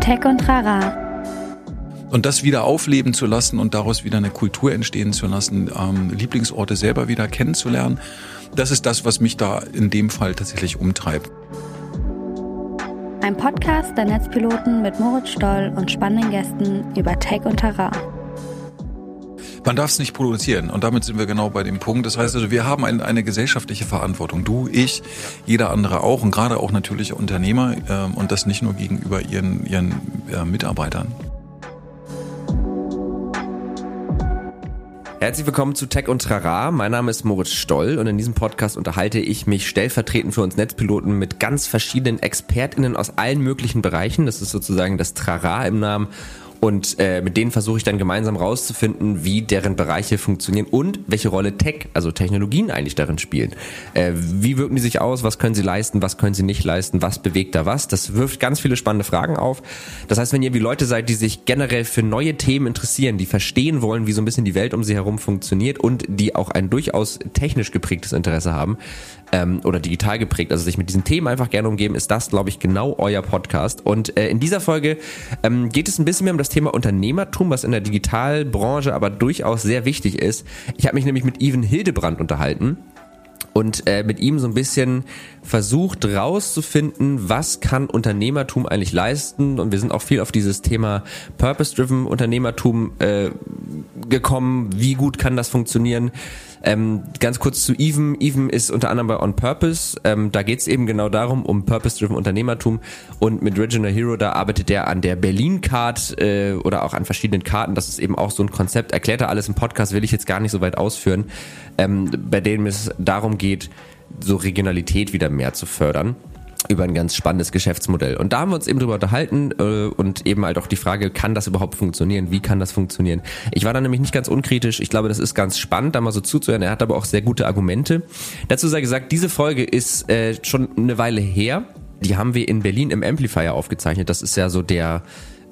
Tech und Rara. Und das wieder aufleben zu lassen und daraus wieder eine Kultur entstehen zu lassen, ähm, Lieblingsorte selber wieder kennenzulernen, das ist das, was mich da in dem Fall tatsächlich umtreibt. Ein Podcast der Netzpiloten mit Moritz Stoll und spannenden Gästen über Tech und Terrain. Man darf es nicht produzieren und damit sind wir genau bei dem Punkt. Das heißt also, wir haben ein, eine gesellschaftliche Verantwortung. Du, ich, jeder andere auch und gerade auch natürlich Unternehmer äh, und das nicht nur gegenüber ihren, ihren äh, Mitarbeitern. Herzlich willkommen zu Tech und Trara. Mein Name ist Moritz Stoll und in diesem Podcast unterhalte ich mich stellvertretend für uns Netzpiloten mit ganz verschiedenen ExpertInnen aus allen möglichen Bereichen. Das ist sozusagen das Trara im Namen und äh, mit denen versuche ich dann gemeinsam rauszufinden, wie deren Bereiche funktionieren und welche Rolle Tech, also Technologien eigentlich darin spielen. Äh, wie wirken die sich aus? Was können sie leisten? Was können sie nicht leisten? Was bewegt da was? Das wirft ganz viele spannende Fragen auf. Das heißt, wenn ihr wie Leute seid, die sich generell für neue Themen interessieren, die verstehen wollen, wie so ein bisschen die Welt um sie herum funktioniert und die auch ein durchaus technisch geprägtes Interesse haben, ähm, oder digital geprägt, also sich mit diesen Themen einfach gerne umgeben, ist das, glaube ich, genau euer Podcast. Und äh, in dieser Folge ähm, geht es ein bisschen mehr um das Thema Unternehmertum, was in der Digitalbranche aber durchaus sehr wichtig ist. Ich habe mich nämlich mit Even Hildebrand unterhalten und äh, mit ihm so ein bisschen versucht rauszufinden, was kann Unternehmertum eigentlich leisten und wir sind auch viel auf dieses Thema Purpose-Driven Unternehmertum äh, gekommen, wie gut kann das funktionieren, ähm, ganz kurz zu Even. Even ist unter anderem bei On Purpose. Ähm, da geht es eben genau darum, um Purpose-Driven Unternehmertum. Und mit Regional Hero, da arbeitet er an der Berlin-Card äh, oder auch an verschiedenen Karten. Das ist eben auch so ein Konzept. Erklärt er alles im Podcast, will ich jetzt gar nicht so weit ausführen. Ähm, bei dem es darum geht, so Regionalität wieder mehr zu fördern über ein ganz spannendes Geschäftsmodell. Und da haben wir uns eben drüber unterhalten äh, und eben halt auch die Frage, kann das überhaupt funktionieren? Wie kann das funktionieren? Ich war da nämlich nicht ganz unkritisch. Ich glaube, das ist ganz spannend, da mal so zuzuhören. Er hat aber auch sehr gute Argumente. Dazu sei gesagt, diese Folge ist äh, schon eine Weile her. Die haben wir in Berlin im Amplifier aufgezeichnet. Das ist ja so der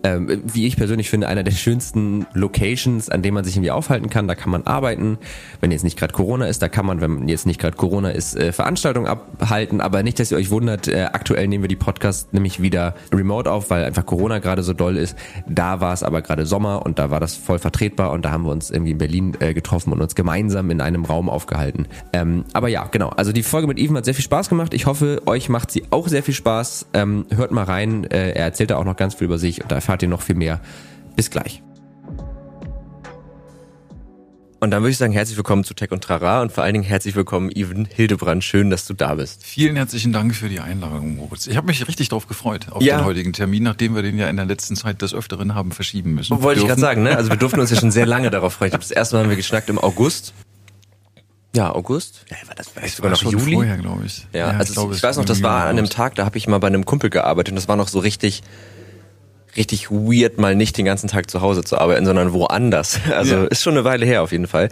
ähm, wie ich persönlich finde, einer der schönsten Locations, an dem man sich irgendwie aufhalten kann. Da kann man arbeiten, wenn jetzt nicht gerade Corona ist. Da kann man, wenn jetzt nicht gerade Corona ist, äh, Veranstaltungen abhalten. Aber nicht, dass ihr euch wundert, äh, aktuell nehmen wir die Podcast nämlich wieder remote auf, weil einfach Corona gerade so doll ist. Da war es aber gerade Sommer und da war das voll vertretbar und da haben wir uns irgendwie in Berlin äh, getroffen und uns gemeinsam in einem Raum aufgehalten. Ähm, aber ja, genau. Also die Folge mit Even hat sehr viel Spaß gemacht. Ich hoffe, euch macht sie auch sehr viel Spaß. Ähm, hört mal rein. Äh, er erzählt da auch noch ganz viel über sich und da ihr noch viel mehr. Bis gleich. Und dann würde ich sagen, herzlich willkommen zu Tech und Trara und vor allen Dingen herzlich willkommen, Even Hildebrand. Schön, dass du da bist. Vielen herzlichen Dank für die Einladung, Moritz. Ich habe mich richtig darauf gefreut, auf ja. den heutigen Termin, nachdem wir den ja in der letzten Zeit des Öfteren haben verschieben müssen. Wollte ich gerade sagen, ne? Also wir durften uns ja schon sehr lange darauf freuen. Das erste Mal haben wir geschnackt im August. Ja, August. Ja, war das vielleicht sogar noch Juli? Vorher, glaube ich. Ja, ja also ich, glaube, ich weiß noch, das war an einem Tag, da habe ich mal bei einem Kumpel gearbeitet und das war noch so richtig richtig weird, mal nicht den ganzen Tag zu Hause zu arbeiten, sondern woanders. Also ja. ist schon eine Weile her auf jeden Fall.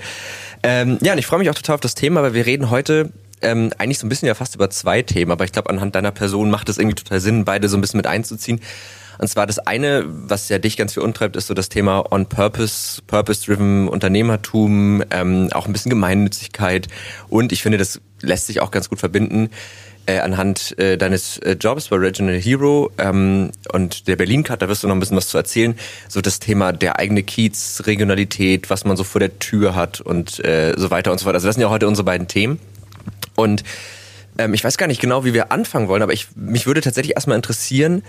Ähm, ja, und ich freue mich auch total auf das Thema, weil wir reden heute ähm, eigentlich so ein bisschen ja fast über zwei Themen, aber ich glaube, anhand deiner Person macht es irgendwie total Sinn, beide so ein bisschen mit einzuziehen. Und zwar das eine, was ja dich ganz viel untreibt, ist so das Thema On-Purpose, Purpose-Driven Unternehmertum, ähm, auch ein bisschen Gemeinnützigkeit. Und ich finde, das lässt sich auch ganz gut verbinden äh, anhand äh, deines äh, Jobs bei Regional Hero ähm, und der Berlin Card, da wirst du noch ein bisschen was zu erzählen. So das Thema der eigene Kiez, Regionalität, was man so vor der Tür hat und äh, so weiter und so fort. Also das sind ja heute unsere beiden Themen. Und ähm, ich weiß gar nicht genau, wie wir anfangen wollen, aber ich, mich würde tatsächlich erstmal interessieren,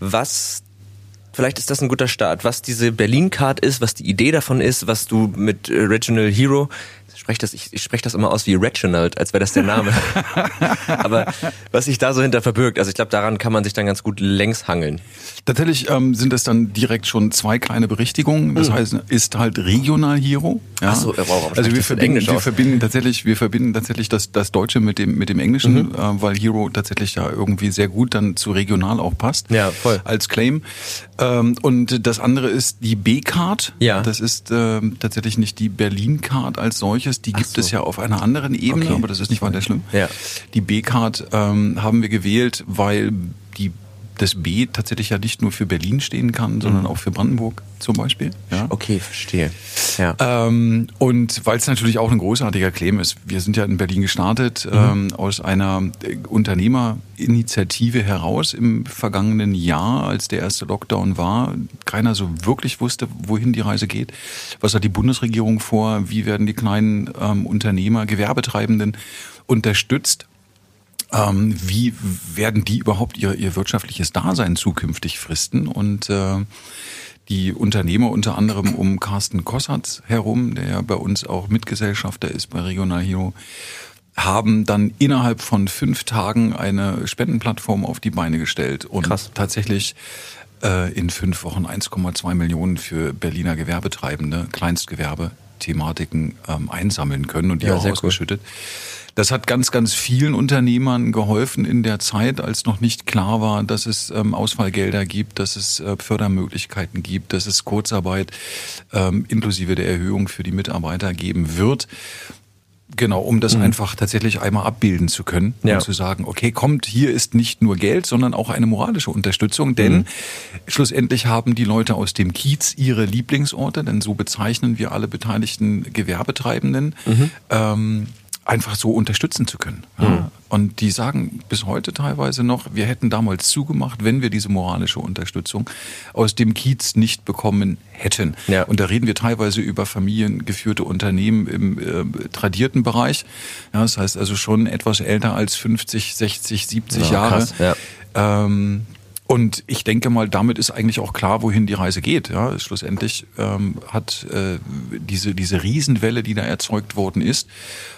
was Vielleicht ist das ein guter Start, was diese Berlin Card ist, was die Idee davon ist, was du mit äh, Regional Hero spreche das, ich, ich spreche das immer aus wie Reginald, als wäre das der Name. Aber was sich da so hinter verbirgt, also ich glaube, daran kann man sich dann ganz gut längs hangeln. Tatsächlich ähm, sind es dann direkt schon zwei kleine Berichtigungen. Das mhm. heißt, ist halt Regional Hero. Ja? Ach so, wow, also wir verbinden, wir verbinden tatsächlich, wir verbinden tatsächlich das, das Deutsche mit dem mit dem Englischen, mhm. äh, weil Hero tatsächlich ja irgendwie sehr gut dann zu regional auch passt. Ja, voll. Als Claim. Ähm, und das andere ist die B-Card. Ja. Das ist ähm, tatsächlich nicht die Berlin-Card als solches die gibt so. es ja auf einer anderen Ebene, okay. aber das ist nicht weiter schlimm. Ja. Die B-Card ähm, haben wir gewählt, weil die das B tatsächlich ja nicht nur für Berlin stehen kann, sondern mhm. auch für Brandenburg zum Beispiel. Ja? Okay, verstehe. Ja. Ähm, und weil es natürlich auch ein großartiger Claim ist. Wir sind ja in Berlin gestartet mhm. ähm, aus einer äh, Unternehmerinitiative heraus im vergangenen Jahr, als der erste Lockdown war. Keiner so wirklich wusste, wohin die Reise geht. Was hat die Bundesregierung vor? Wie werden die kleinen ähm, Unternehmer, Gewerbetreibenden unterstützt? Ähm, wie werden die überhaupt ihr, ihr wirtschaftliches Dasein zukünftig fristen? Und äh, die Unternehmer unter anderem um Carsten Kossatz herum, der ja bei uns auch Mitgesellschafter ist bei Regional Hero, haben dann innerhalb von fünf Tagen eine Spendenplattform auf die Beine gestellt und Krass. tatsächlich äh, in fünf Wochen 1,2 Millionen für Berliner Gewerbetreibende, Kleinstgewerbe, Thematiken ähm, einsammeln können und die ja, auch ausgeschüttet. Cool. Das hat ganz, ganz vielen Unternehmern geholfen in der Zeit, als noch nicht klar war, dass es ähm, Ausfallgelder gibt, dass es äh, Fördermöglichkeiten gibt, dass es Kurzarbeit ähm, inklusive der Erhöhung für die Mitarbeiter geben wird. Genau, um das mhm. einfach tatsächlich einmal abbilden zu können ja. und zu sagen, okay, kommt, hier ist nicht nur Geld, sondern auch eine moralische Unterstützung, denn mhm. schlussendlich haben die Leute aus dem Kiez ihre Lieblingsorte, denn so bezeichnen wir alle beteiligten Gewerbetreibenden. Mhm. Ähm, einfach so unterstützen zu können. Ja. Mhm. Und die sagen bis heute teilweise noch, wir hätten damals zugemacht, wenn wir diese moralische Unterstützung aus dem Kiez nicht bekommen hätten. Ja. Und da reden wir teilweise über familiengeführte Unternehmen im äh, tradierten Bereich. Ja, das heißt also schon etwas älter als 50, 60, 70 ja, Jahre. Krass. Ähm, und ich denke mal, damit ist eigentlich auch klar, wohin die Reise geht. Ja, schlussendlich ähm, hat äh, diese diese Riesenwelle, die da erzeugt worden ist,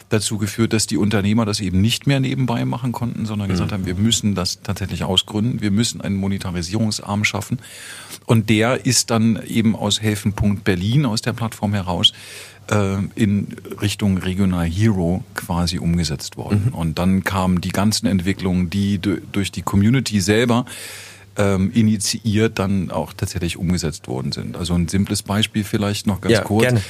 dazu geführt, dass die Unternehmer das eben nicht mehr nebenbei machen konnten, sondern mhm. gesagt haben, wir müssen das tatsächlich ausgründen, wir müssen einen Monetarisierungsarm schaffen. Und der ist dann eben aus Helfen.Berlin, Berlin, aus der Plattform heraus, äh, in Richtung Regional Hero quasi umgesetzt worden. Mhm. Und dann kamen die ganzen Entwicklungen, die durch die Community selber ähm, initiiert dann auch tatsächlich umgesetzt worden sind. Also ein simples Beispiel vielleicht noch ganz ja, kurz. Gerne.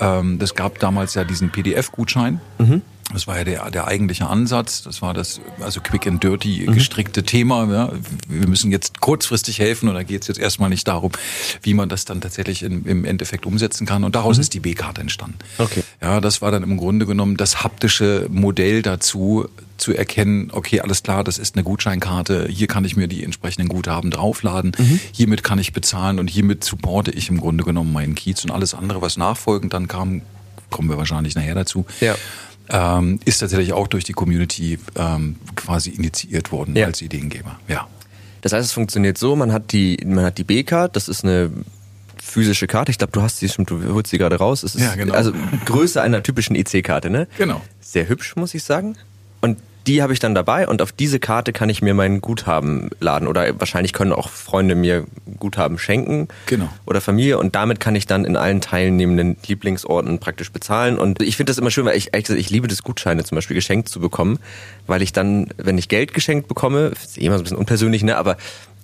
Ähm, das gab damals ja diesen PDF-Gutschein. Mhm. Das war ja der, der eigentliche Ansatz. Das war das, also quick and dirty mhm. gestrickte mhm. Thema. Ja. Wir müssen jetzt kurzfristig helfen und da geht es jetzt erstmal nicht darum, wie man das dann tatsächlich in, im Endeffekt umsetzen kann. Und daraus mhm. ist die B-Karte entstanden. Okay. Ja, das war dann im Grunde genommen das haptische Modell dazu, zu erkennen, okay, alles klar, das ist eine Gutscheinkarte, hier kann ich mir die entsprechenden Guthaben draufladen, mhm. hiermit kann ich bezahlen und hiermit supporte ich im Grunde genommen meinen Kiez und alles andere, was nachfolgend dann kam, kommen wir wahrscheinlich nachher dazu. Ja ähm, ist tatsächlich auch durch die Community ähm, quasi initiiert worden ja. als Ideengeber. Ja. Das heißt, es funktioniert so, man hat die, man hat die B-Card, das ist eine physische Karte. Ich glaube, du hast sie schon, du holst sie gerade raus. Es ist ja, genau. also Größe einer typischen EC-Karte, ne? Genau. Sehr hübsch, muss ich sagen. Und die habe ich dann dabei und auf diese Karte kann ich mir mein Guthaben laden oder wahrscheinlich können auch Freunde mir Guthaben schenken genau. oder Familie und damit kann ich dann in allen teilnehmenden Lieblingsorten praktisch bezahlen und ich finde das immer schön, weil ich ich liebe das Gutscheine zum Beispiel geschenkt zu bekommen, weil ich dann, wenn ich Geld geschenkt bekomme, ist eh immer so ein bisschen unpersönlich, ne, aber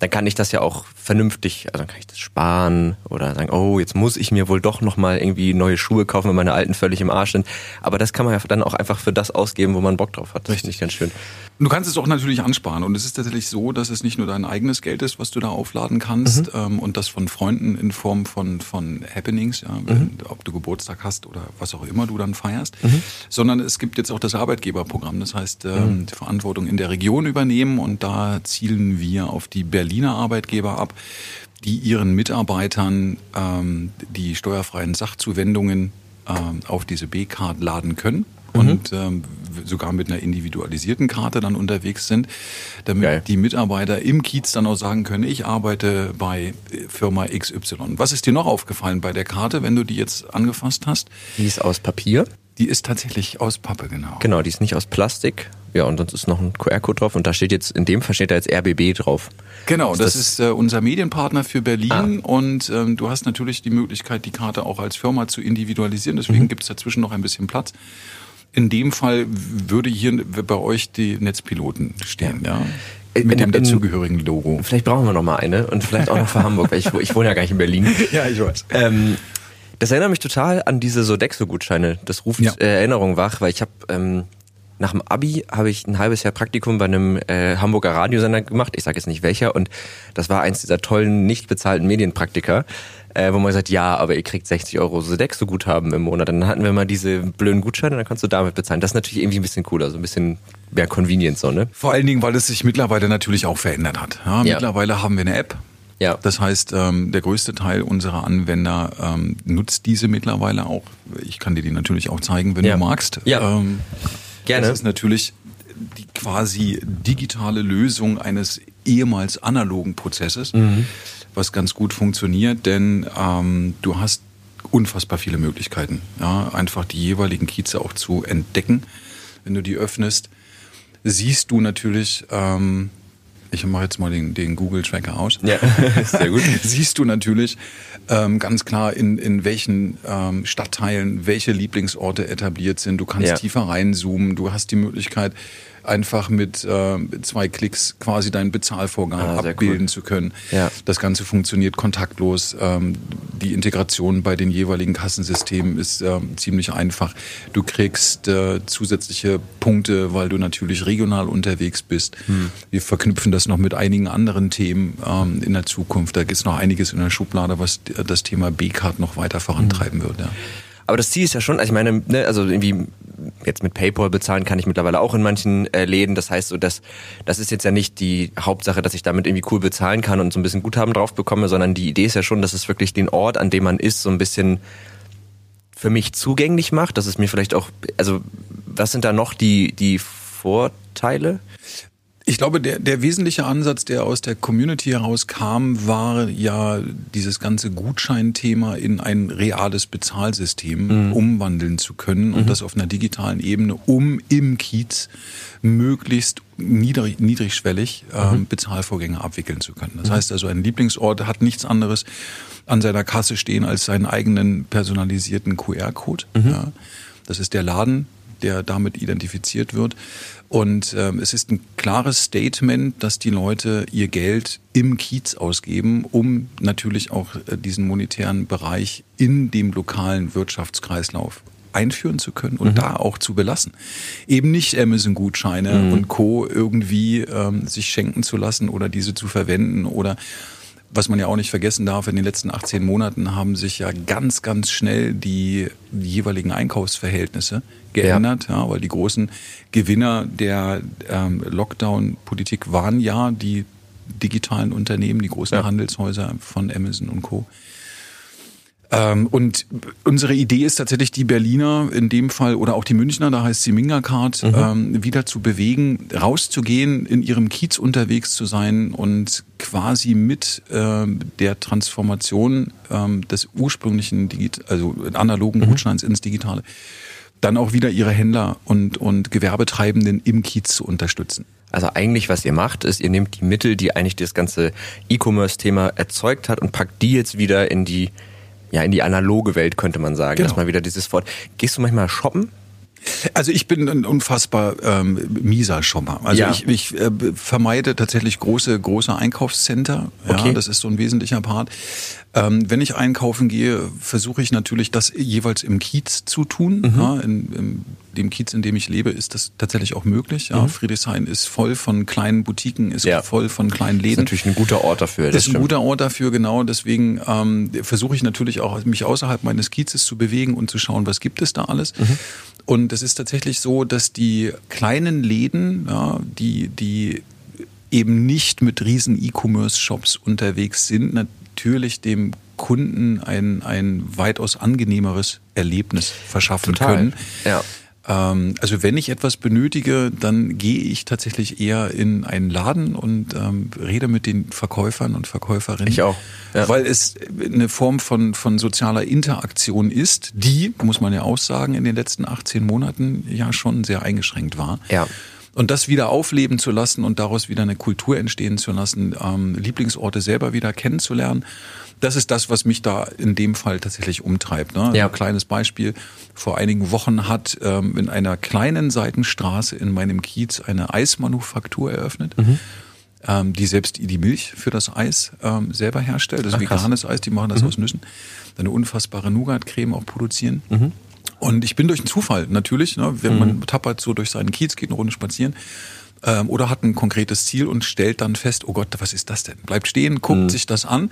dann kann ich das ja auch vernünftig, also dann kann ich das sparen oder sagen, oh, jetzt muss ich mir wohl doch nochmal irgendwie neue Schuhe kaufen, wenn meine alten völlig im Arsch sind. Aber das kann man ja dann auch einfach für das ausgeben, wo man Bock drauf hat. Das finde ich ganz schön. Du kannst es auch natürlich ansparen und es ist tatsächlich so, dass es nicht nur dein eigenes Geld ist, was du da aufladen kannst mhm. ähm, und das von Freunden in Form von, von Happenings, ja, mhm. ob du Geburtstag hast oder was auch immer du dann feierst, mhm. sondern es gibt jetzt auch das Arbeitgeberprogramm, das heißt ähm, mhm. die Verantwortung in der Region übernehmen und da zielen wir auf die Berliner Arbeitgeber ab, die ihren Mitarbeitern ähm, die steuerfreien Sachzuwendungen ähm, auf diese B-Card laden können und mhm. ähm, sogar mit einer individualisierten Karte dann unterwegs sind, damit Geil. die Mitarbeiter im Kiez dann auch sagen können, ich arbeite bei Firma XY. Was ist dir noch aufgefallen bei der Karte, wenn du die jetzt angefasst hast? Die ist aus Papier. Die ist tatsächlich aus Pappe, genau. Genau, die ist nicht aus Plastik. Ja, und sonst ist noch ein QR-Code drauf und da steht jetzt, in dem Fall steht da jetzt RBB drauf. Genau, ist das, das, ist äh, unser Medienpartner für Berlin ah. und ähm, du hast natürlich die Möglichkeit, die Karte auch als Firma zu individualisieren, deswegen mhm. gibt es dazwischen noch ein bisschen Platz. In dem Fall würde hier bei euch die Netzpiloten stehen, ja? Mit dem dazugehörigen Logo. Vielleicht brauchen wir noch mal eine und vielleicht auch noch für Hamburg, weil ich, ich wohne ja gar nicht in Berlin. ja, ich weiß. Ähm, das erinnert mich total an diese Sodexo-Gutscheine. Das ruft ja. Erinnerung wach, weil ich habe ähm, nach dem Abi habe ich ein halbes Jahr Praktikum bei einem äh, Hamburger Radiosender gemacht. Ich sage jetzt nicht welcher. Und das war eins dieser tollen, nicht bezahlten Medienpraktika, äh, wo man sagt, ja, aber ihr kriegt 60 Euro Sodexo-Guthaben im Monat. Dann hatten wir mal diese blöden Gutscheine, dann kannst du damit bezahlen. Das ist natürlich irgendwie ein bisschen cooler, so ein bisschen mehr Convenience so, ne? Vor allen Dingen, weil es sich mittlerweile natürlich auch verändert hat. Ja, ja. Mittlerweile haben wir eine App. Ja. Das heißt, ähm, der größte Teil unserer Anwender ähm, nutzt diese mittlerweile auch. Ich kann dir die natürlich auch zeigen, wenn ja. du magst. Ja. Ähm, Gerne. Das ist natürlich die quasi digitale Lösung eines ehemals analogen Prozesses, mhm. Was ganz gut funktioniert, denn ähm, du hast unfassbar viele Möglichkeiten, ja, einfach die jeweiligen Kieze auch zu entdecken. Wenn du die öffnest, siehst du natürlich, ähm, ich mache jetzt mal den, den Google-Tracker aus. Ja, sehr gut. siehst du natürlich ähm, ganz klar, in, in welchen ähm, Stadtteilen welche Lieblingsorte etabliert sind. Du kannst ja. tiefer reinzoomen, du hast die Möglichkeit, einfach mit äh, zwei Klicks quasi deinen Bezahlvorgang ah, abbilden cool. zu können. Ja. Das Ganze funktioniert kontaktlos. Ähm, die Integration bei den jeweiligen Kassensystemen ist äh, ziemlich einfach. Du kriegst äh, zusätzliche Punkte, weil du natürlich regional unterwegs bist. Hm. Wir verknüpfen das noch mit einigen anderen Themen ähm, in der Zukunft. Da gibt es noch einiges in der Schublade, was das Thema B-Card noch weiter vorantreiben hm. wird. Ja. Aber das Ziel ist ja schon, also ich meine, ne, also irgendwie jetzt mit PayPal bezahlen kann ich mittlerweile auch in manchen äh, Läden. Das heißt so, dass das ist jetzt ja nicht die Hauptsache, dass ich damit irgendwie cool bezahlen kann und so ein bisschen Guthaben drauf bekomme, sondern die Idee ist ja schon, dass es wirklich den Ort, an dem man ist, so ein bisschen für mich zugänglich macht. Dass es mir vielleicht auch, also was sind da noch die die Vorteile? Ich glaube, der, der wesentliche Ansatz, der aus der Community herauskam, war ja dieses ganze Gutscheinthema in ein reales Bezahlsystem mhm. umwandeln zu können und mhm. das auf einer digitalen Ebene, um im Kiez möglichst niedrig, niedrigschwellig äh, mhm. Bezahlvorgänge abwickeln zu können. Das mhm. heißt also, ein Lieblingsort hat nichts anderes an seiner Kasse stehen als seinen eigenen personalisierten QR-Code. Mhm. Ja. Das ist der Laden, der damit identifiziert wird. Und ähm, es ist ein klares Statement, dass die Leute ihr Geld im Kiez ausgeben, um natürlich auch äh, diesen monetären Bereich in dem lokalen Wirtschaftskreislauf einführen zu können und mhm. da auch zu belassen. Eben nicht Amazon-Gutscheine mhm. und Co. irgendwie ähm, sich schenken zu lassen oder diese zu verwenden oder was man ja auch nicht vergessen darf, in den letzten 18 Monaten haben sich ja ganz, ganz schnell die, jeweiligen Einkaufsverhältnisse geändert, ja. ja. weil die großen Gewinner der ähm, Lockdown-Politik waren ja die digitalen Unternehmen, die großen ja. Handelshäuser von Amazon und Co. Ähm, und unsere Idee ist tatsächlich, die Berliner in dem Fall oder auch die Münchner, da heißt sie Mingacard, mhm. ähm, wieder zu bewegen, rauszugehen, in ihrem Kiez unterwegs zu sein und quasi mit ähm, der Transformation ähm, des ursprünglichen, Digit also analogen mhm. Gutscheins ins Digitale, dann auch wieder ihre Händler und, und Gewerbetreibenden im Kiez zu unterstützen. Also eigentlich, was ihr macht, ist, ihr nehmt die Mittel, die eigentlich das ganze E-Commerce-Thema erzeugt hat und packt die jetzt wieder in die ja, in die analoge Welt, könnte man sagen. Genau. Dass wieder dieses Wort. Gehst du manchmal shoppen? Also ich bin ein unfassbar ähm, mieser Shopper. Also ja. ich, ich äh, vermeide tatsächlich große große Einkaufscenter. Okay. Ja, das ist so ein wesentlicher Part. Ähm, wenn ich einkaufen gehe, versuche ich natürlich das jeweils im Kiez zu tun. Mhm. Ja, in, in dem Kiez, in dem ich lebe, ist das tatsächlich auch möglich. Ja, mhm. Friedrichshain ist voll von kleinen Boutiquen, ist ja. voll von kleinen Läden. Das ist natürlich ein guter Ort dafür. Das, das ist ein guter Ort dafür, genau. Deswegen ähm, versuche ich natürlich auch, mich außerhalb meines Kiezes zu bewegen und zu schauen, was gibt es da alles. Mhm. Und es ist tatsächlich so, dass die kleinen Läden, ja, die, die eben nicht mit riesen E-Commerce-Shops unterwegs sind, natürlich dem Kunden ein, ein weitaus angenehmeres Erlebnis verschaffen Total. können. Ja. Ähm, also wenn ich etwas benötige, dann gehe ich tatsächlich eher in einen Laden und ähm, rede mit den Verkäufern und Verkäuferinnen. Ich auch. Ja. Weil es eine Form von, von sozialer Interaktion ist, die, muss man ja auch sagen, in den letzten 18 Monaten ja schon sehr eingeschränkt war. Ja. Und das wieder aufleben zu lassen und daraus wieder eine Kultur entstehen zu lassen, ähm, Lieblingsorte selber wieder kennenzulernen das ist das, was mich da in dem Fall tatsächlich umtreibt. Ne? Ja. Ein kleines Beispiel. Vor einigen Wochen hat ähm, in einer kleinen Seitenstraße in meinem Kiez eine Eismanufaktur eröffnet. Mhm. Ähm, die selbst die Milch für das Eis ähm, selber herstellt. Das ist veganes Eis, die machen das mhm. aus Nüssen. Eine unfassbare Nougat-Creme auch produzieren. Mhm. Und ich bin durch einen Zufall natürlich, ne, wenn mhm. man tappert so durch seinen Kiez, geht eine Runde spazieren ähm, oder hat ein konkretes Ziel und stellt dann fest, oh Gott, was ist das denn? Bleibt stehen, guckt mhm. sich das an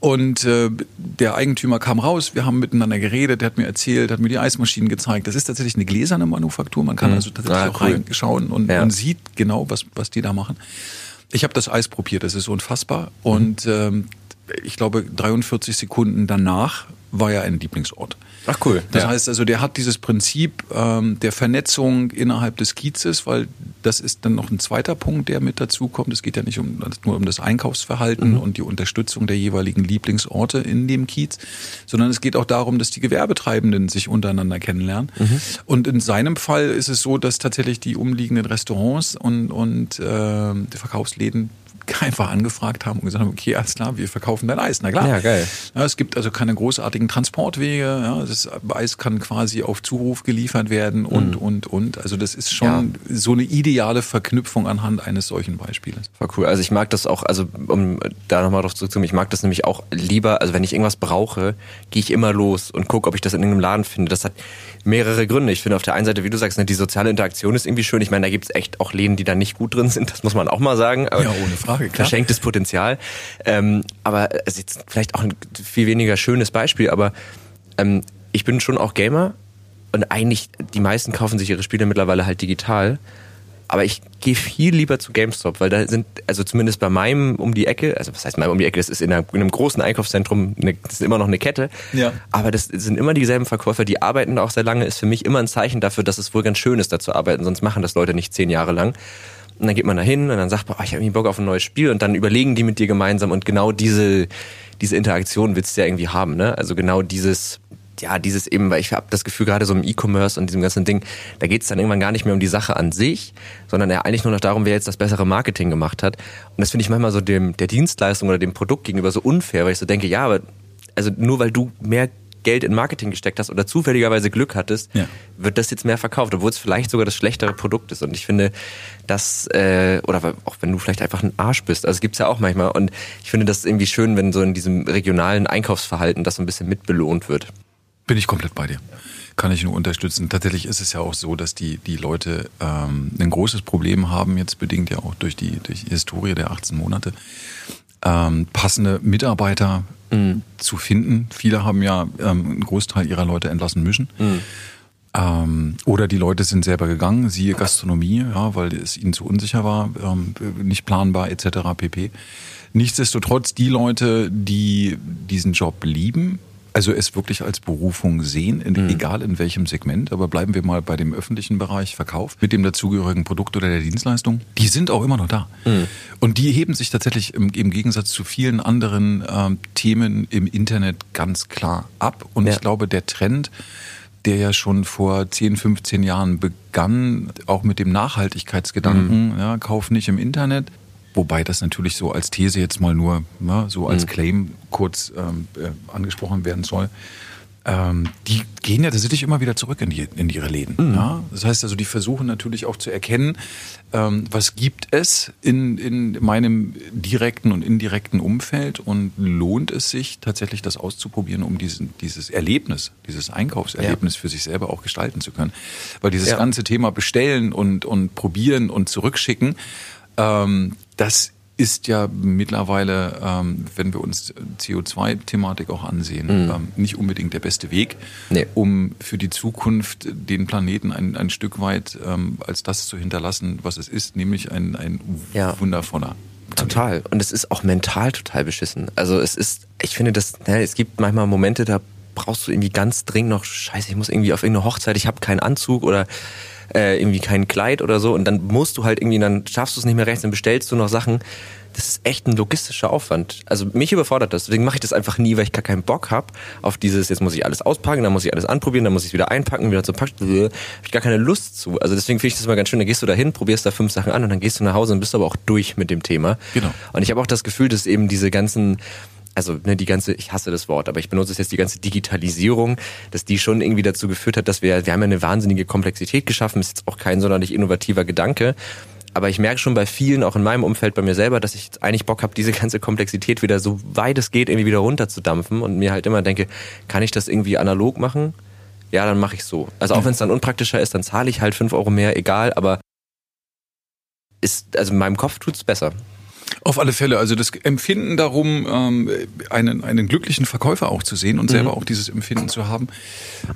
und äh, der Eigentümer kam raus, wir haben miteinander geredet, der hat mir erzählt, hat mir die Eismaschinen gezeigt. Das ist tatsächlich eine gläserne Manufaktur, man kann mhm. also tatsächlich ah, auch cool. reinschauen und, ja. und sieht genau, was, was die da machen. Ich habe das Eis probiert, das ist unfassbar und mhm. ähm, ich glaube 43 Sekunden danach war ja ein Lieblingsort. Ach cool. Das ja. heißt also, der hat dieses Prinzip ähm, der Vernetzung innerhalb des Kiezes, weil das ist dann noch ein zweiter Punkt, der mit dazu kommt. Es geht ja nicht um, nur um das Einkaufsverhalten mhm. und die Unterstützung der jeweiligen Lieblingsorte in dem Kiez, sondern es geht auch darum, dass die Gewerbetreibenden sich untereinander kennenlernen. Mhm. Und in seinem Fall ist es so, dass tatsächlich die umliegenden Restaurants und, und äh, die Verkaufsläden einfach angefragt haben und gesagt haben, okay, alles klar, wir verkaufen dein Eis. Na klar. Ja, geil. Ja, es gibt also keine großartigen Transportwege. Ja, das Eis kann quasi auf Zuruf geliefert werden und, mhm. und, und. Also das ist schon ja. so eine ideale Verknüpfung anhand eines solchen Beispiels. War cool. Also ich mag das auch, also um da nochmal drauf zurückzukommen, ich mag das nämlich auch lieber, also wenn ich irgendwas brauche, gehe ich immer los und gucke, ob ich das in irgendeinem Laden finde. Das hat mehrere Gründe. Ich finde auf der einen Seite, wie du sagst, ne, die soziale Interaktion ist irgendwie schön. Ich meine, da gibt es echt auch Läden, die da nicht gut drin sind. Das muss man auch mal sagen. Aber ja, ohne Frage. Klar. Verschenktes Potenzial. Ähm, aber es ist jetzt vielleicht auch ein viel weniger schönes Beispiel, aber ähm, ich bin schon auch Gamer und eigentlich die meisten kaufen sich ihre Spiele mittlerweile halt digital. Aber ich gehe viel lieber zu GameStop, weil da sind, also zumindest bei meinem um die Ecke, also was heißt meinem um die Ecke, das ist in, einer, in einem großen Einkaufszentrum, eine, das ist immer noch eine Kette. Ja. Aber das sind immer dieselben Verkäufer, die arbeiten auch sehr lange, ist für mich immer ein Zeichen dafür, dass es wohl ganz schön ist, da zu arbeiten, sonst machen das Leute nicht zehn Jahre lang. Und dann geht man da hin und dann sagt man, oh, ich habe irgendwie Bock auf ein neues Spiel und dann überlegen die mit dir gemeinsam und genau diese, diese Interaktion willst du ja irgendwie haben, ne? Also genau dieses, ja, dieses eben, weil ich habe das Gefühl, gerade so im E-Commerce und diesem ganzen Ding, da geht es dann irgendwann gar nicht mehr um die Sache an sich, sondern ja eigentlich nur noch darum, wer jetzt das bessere Marketing gemacht hat. Und das finde ich manchmal so dem der Dienstleistung oder dem Produkt gegenüber so unfair, weil ich so denke, ja, aber also nur weil du mehr Geld in Marketing gesteckt hast oder zufälligerweise Glück hattest, ja. wird das jetzt mehr verkauft, obwohl es vielleicht sogar das schlechtere Produkt ist. Und ich finde, das, äh, oder auch wenn du vielleicht einfach ein Arsch bist, also es gibt's ja auch manchmal. Und ich finde das irgendwie schön, wenn so in diesem regionalen Einkaufsverhalten das so ein bisschen mitbelohnt wird. Bin ich komplett bei dir. Kann ich nur unterstützen. Tatsächlich ist es ja auch so, dass die, die Leute ähm, ein großes Problem haben, jetzt bedingt ja auch durch die, durch die Historie der 18 Monate, ähm, passende Mitarbeiter mhm. zu finden. Viele haben ja ähm, einen Großteil ihrer Leute entlassen müssen. Mhm. Ähm, oder die Leute sind selber gegangen, siehe Gastronomie, ja, weil es ihnen zu unsicher war, ähm, nicht planbar etc. pp. Nichtsdestotrotz, die Leute, die diesen Job lieben, also es wirklich als Berufung sehen, in, mhm. egal in welchem Segment, aber bleiben wir mal bei dem öffentlichen Bereich Verkauf mit dem dazugehörigen Produkt oder der Dienstleistung, die sind auch immer noch da. Mhm. Und die heben sich tatsächlich im, im Gegensatz zu vielen anderen ähm, Themen im Internet ganz klar ab. Und ja. ich glaube, der Trend, der ja schon vor 10, 15 Jahren begann, auch mit dem Nachhaltigkeitsgedanken, mhm. ja, Kauf nicht im Internet, Wobei das natürlich so als These jetzt mal nur ne, so als mhm. Claim kurz ähm, äh, angesprochen werden soll. Ähm, die gehen ja tatsächlich immer wieder zurück in, die, in ihre Läden. Mhm. Ja? Das heißt also, die versuchen natürlich auch zu erkennen, ähm, was gibt es in, in meinem direkten und indirekten Umfeld und lohnt es sich tatsächlich das auszuprobieren, um diesen, dieses Erlebnis, dieses Einkaufserlebnis ja. für sich selber auch gestalten zu können. Weil dieses ja. ganze Thema bestellen und, und probieren und zurückschicken, ähm, das ist ja mittlerweile, ähm, wenn wir uns CO2-Thematik auch ansehen, mhm. ähm, nicht unbedingt der beste Weg, nee. um für die Zukunft den Planeten ein, ein Stück weit ähm, als das zu hinterlassen, was es ist, nämlich ein, ein ja. wundervoller. Total. Und es ist auch mental total beschissen. Also es ist, ich finde, das, ne, es gibt manchmal Momente, da brauchst du irgendwie ganz dringend noch, scheiße, ich muss irgendwie auf irgendeine Hochzeit, ich habe keinen Anzug oder äh, irgendwie kein Kleid oder so und dann musst du halt irgendwie, dann schaffst du es nicht mehr rechts, dann bestellst du noch Sachen. Das ist echt ein logistischer Aufwand. Also mich überfordert das. Deswegen mache ich das einfach nie, weil ich gar keinen Bock habe auf dieses, jetzt muss ich alles auspacken, dann muss ich alles anprobieren, dann muss ich es wieder einpacken, wieder zu packen. Habe ich gar keine Lust zu. Also deswegen finde ich das immer ganz schön. Dann gehst du da hin, probierst da fünf Sachen an und dann gehst du nach Hause und bist aber auch durch mit dem Thema. Genau. Und ich habe auch das Gefühl, dass eben diese ganzen also ne, die ganze, ich hasse das Wort, aber ich benutze es jetzt die ganze Digitalisierung, dass die schon irgendwie dazu geführt hat, dass wir, wir haben ja eine wahnsinnige Komplexität geschaffen, ist jetzt auch kein sonderlich innovativer Gedanke. Aber ich merke schon bei vielen, auch in meinem Umfeld, bei mir selber, dass ich jetzt eigentlich Bock habe, diese ganze Komplexität wieder so weit es geht irgendwie wieder runterzudampfen und mir halt immer denke, kann ich das irgendwie analog machen? ja, dann mache ich so. Also auch wenn es dann unpraktischer ist, dann zahle ich halt fünf Euro mehr, egal, aber ist, also in meinem Kopf tut's besser. Auf alle Fälle. Also das Empfinden darum, ähm, einen, einen glücklichen Verkäufer auch zu sehen und mhm. selber auch dieses Empfinden zu haben,